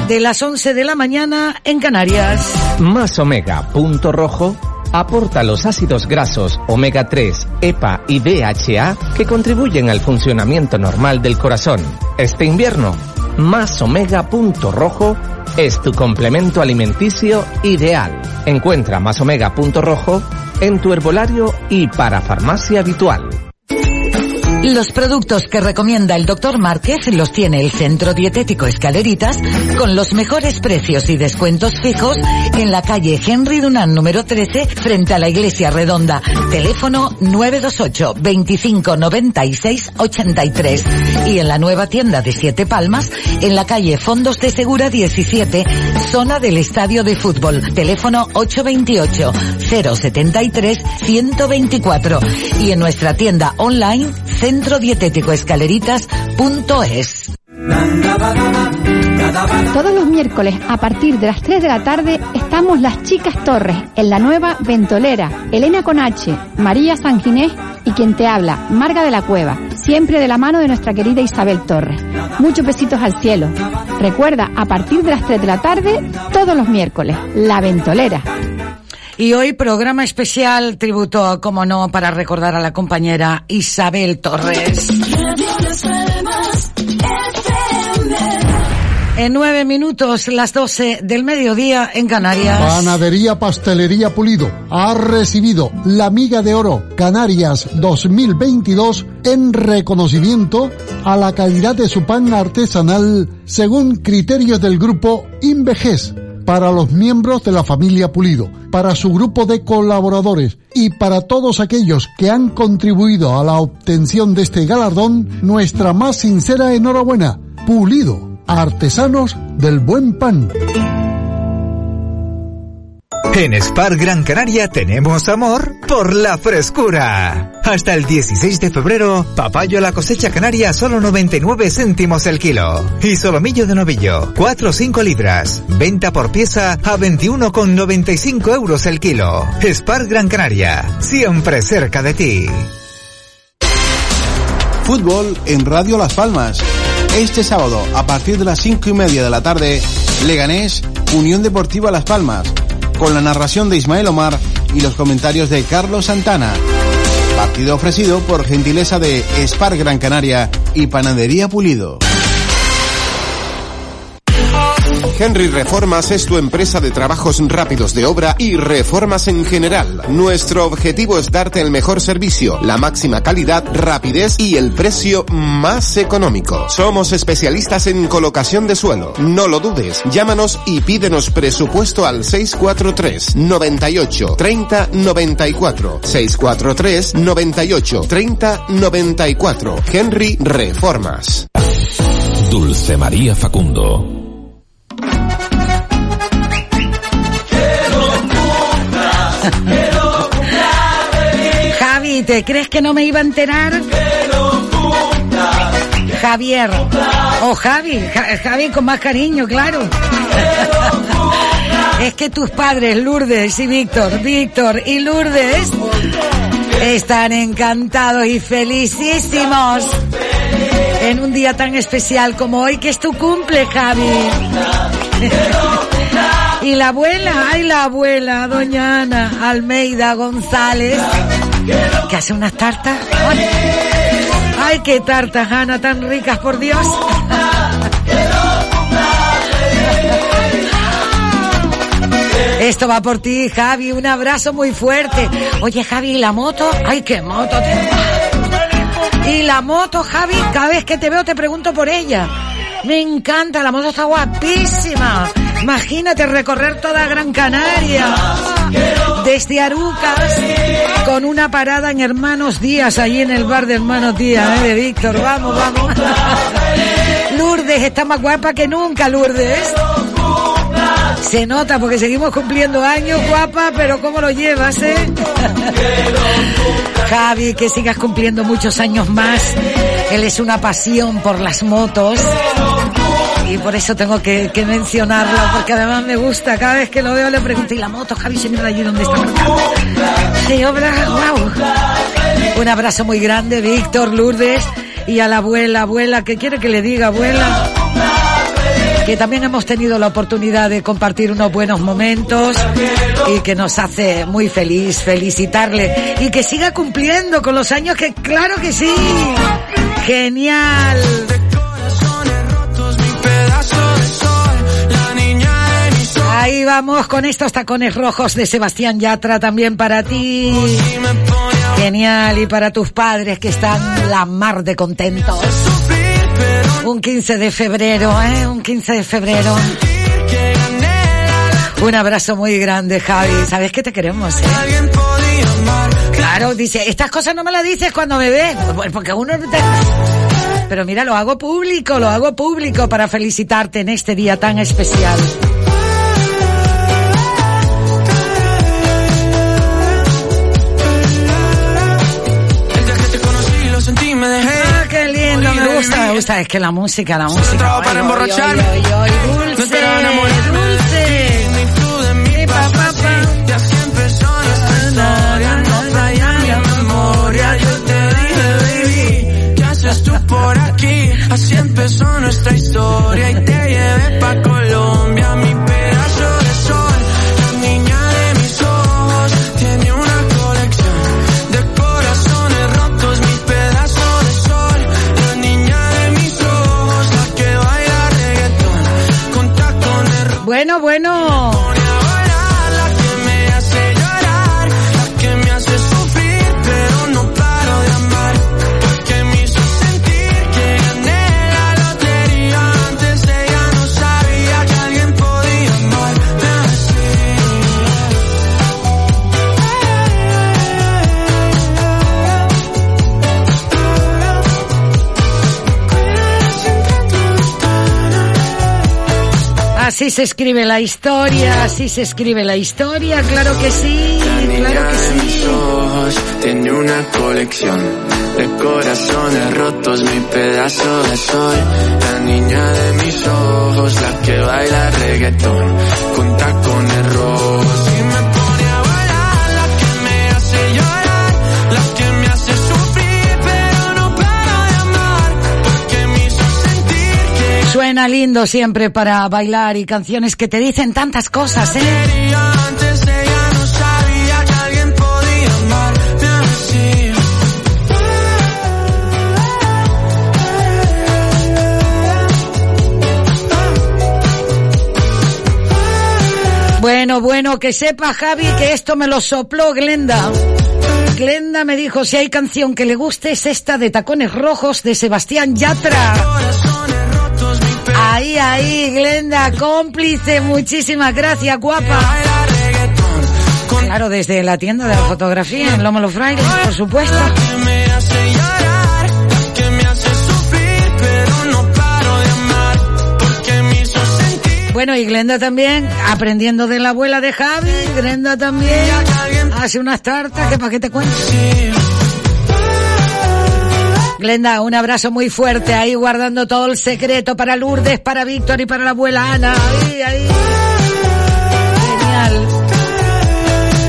de las 11 de la mañana en Canarias. Más Omega Punto Rojo aporta los ácidos grasos omega 3, EPA y DHA que contribuyen al funcionamiento normal del corazón. Este invierno, Más Omega Punto Rojo es tu complemento alimenticio ideal. Encuentra Más Omega Punto Rojo en tu herbolario y para farmacia habitual. Los productos que recomienda el doctor Márquez los tiene el Centro Dietético Escaleritas con los mejores precios y descuentos fijos en la calle Henry Dunant número 13 frente a la Iglesia Redonda. Teléfono 928 25 96 83 y en la nueva tienda de Siete Palmas en la calle Fondos de Segura 17 zona del Estadio de Fútbol. Teléfono 828 073 124 y en nuestra tienda online centrodietéticoescaleritas.es. Todos los miércoles a partir de las 3 de la tarde estamos las chicas Torres en la nueva Ventolera, Elena Conache, María San Ginés y quien te habla, Marga de la Cueva, siempre de la mano de nuestra querida Isabel Torres. Muchos besitos al cielo. Recuerda, a partir de las 3 de la tarde, todos los miércoles, la Ventolera. Y hoy programa especial tributo, como no, para recordar a la compañera Isabel Torres. En nueve minutos, las doce del mediodía en Canarias. Panadería Pastelería Pulido ha recibido la Miga de Oro Canarias 2022 en reconocimiento a la calidad de su pan artesanal según criterios del grupo Invejes para los miembros de la familia Pulido, para su grupo de colaboradores y para todos aquellos que han contribuido a la obtención de este galardón, nuestra más sincera enhorabuena. Pulido, artesanos del buen pan. En Spar Gran Canaria tenemos amor por la frescura. Hasta el 16 de febrero, papayo a la cosecha canaria solo 99 céntimos el kilo. Y solomillo de novillo, 4 o 5 libras. Venta por pieza a 21,95 euros el kilo. Spar Gran Canaria, siempre cerca de ti. Fútbol en Radio Las Palmas. Este sábado, a partir de las cinco y media de la tarde, Leganés, Unión Deportiva Las Palmas, con la narración de Ismael Omar y los comentarios de Carlos Santana. Partido ofrecido por gentileza de Spar Gran Canaria y Panadería Pulido. Henry Reformas es tu empresa de trabajos rápidos de obra y reformas en general. Nuestro objetivo es darte el mejor servicio, la máxima calidad, rapidez y el precio más económico. Somos especialistas en colocación de suelo. No lo dudes. Llámanos y pídenos presupuesto al 643 98 30 94. 643 98 30 94. Henry Reformas. Dulce María Facundo. Javi, ¿te crees que no me iba a enterar? Javier. O Javi, Ja- Javi con más cariño, claro. Es que tus padres, Lourdes y Víctor, Víctor y Lourdes, están encantados y felicísimos en un día tan especial como hoy, que es tu cumple, Javi. Y la abuela, ay la abuela, doña Ana Almeida González, que hace unas tartas. Ay, qué tartas, Ana, tan ricas, por Dios. Esto va por ti, Javi, un abrazo muy fuerte. Oye, Javi, ¿y la moto? Ay, qué moto. Y la moto, Javi, cada vez que te veo te pregunto por ella. Me encanta, la moto está guapísima. Imagínate recorrer toda Gran Canaria. Desde Arucas, con una parada en Hermanos Díaz, allí en el bar de Hermanos Díaz, ¿eh? de Víctor. Vamos, vamos. Lourdes está más guapa que nunca, Lourdes. Se nota porque seguimos cumpliendo años, guapa, pero ¿cómo lo llevas, eh? Javi, que sigas cumpliendo muchos años más. Él es una pasión por las motos. Y por eso tengo que, mencionarlo, porque además me gusta. Cada vez que lo veo le pregunto, ¿y la moto, Javi, se mira allí donde está aparcada? Sí, obra, wow. Un abrazo muy grande, Víctor, Lourdes, y a la abuela, abuela, ¿qué quiere que le diga, abuela? que también hemos tenido la oportunidad de compartir unos buenos momentos y que nos hace muy feliz felicitarle y que siga cumpliendo con los años que claro que sí. Genial. Ahí vamos con estos tacones rojos de Sebastián Yatra también para ti. Genial, y para tus padres que están la mar de contentos. Un 15 de febrero, ¿eh? Un 15 de febrero. Un abrazo muy grande, Javi. Sabes que te queremos, ¿eh? Claro, dice, estas cosas no me las dices cuando me ves, pues porque uno no te... Pero mira, lo hago público, lo hago público para felicitarte en este día tan especial. Gusta, me gusta. Es que la música, la música. para emborracharme. No a dulce. Historia. Mi memoria. Yo te dije, baby, ¿qué haces tú por se escribe la historia, así se escribe la historia, claro que sí, claro que de mis sí. ojos tiene una colección de corazones rotos, mi pedazo de sol. La niña de mis ojos, la que baila reggaetón con tacones rojos. Lindo siempre para bailar y canciones que te dicen tantas cosas, ¿eh? Bueno, bueno, que sepa Javi que esto me lo sopló Glenda. Glenda me dijo, si hay canción que le guste es esta de Tacones Rojos de Sebastián Yatra. Ahí, ahí, Glenda, cómplice, muchísimas gracias, guapa. Claro, desde la tienda de la fotografía en Lomo Los Frailes, por supuesto. Bueno, y Glenda también, aprendiendo de la abuela de Javi, Glenda también hace unas tartas que para qué te cuento. Glenda, un abrazo muy fuerte ahí guardando todo el secreto para Lourdes, para Víctor y para la abuela Ana. Ahí, ahí. Genial.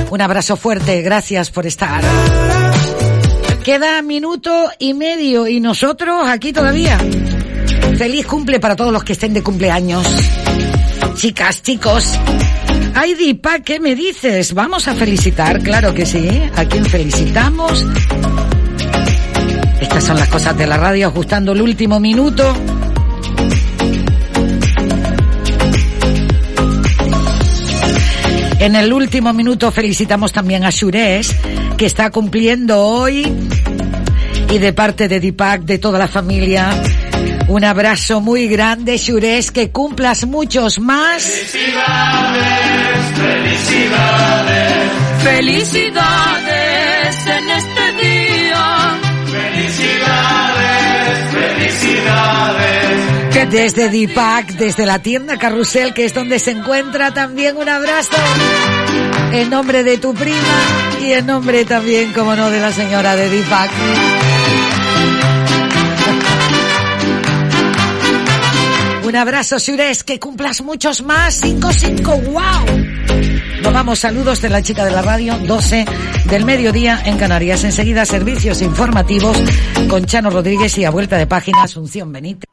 Un abrazo fuerte, gracias por estar. Queda minuto y medio y nosotros aquí todavía. Feliz cumple para todos los que estén de cumpleaños. Chicas, chicos. Ay, Dipa, ¿qué me dices? Vamos a felicitar, claro que sí. ¿A quién felicitamos? Estas son las cosas de la radio, ajustando el último minuto. En el último minuto felicitamos también a Shures, que está cumpliendo hoy. Y de parte de Dipak, de toda la familia, un abrazo muy grande, Shures, que cumplas muchos más. felicidades, felicidades en este día. Desde Dipak, desde la tienda Carrusel, que es donde se encuentra también un abrazo. En nombre de tu prima y en nombre también, como no, de la señora de Dipak. Un abrazo, Sures, que cumplas muchos más. 5-5, wow. Nos vamos, saludos de la chica de la radio, 12 del mediodía en Canarias. Enseguida, servicios informativos con Chano Rodríguez y a vuelta de página, Asunción Benítez.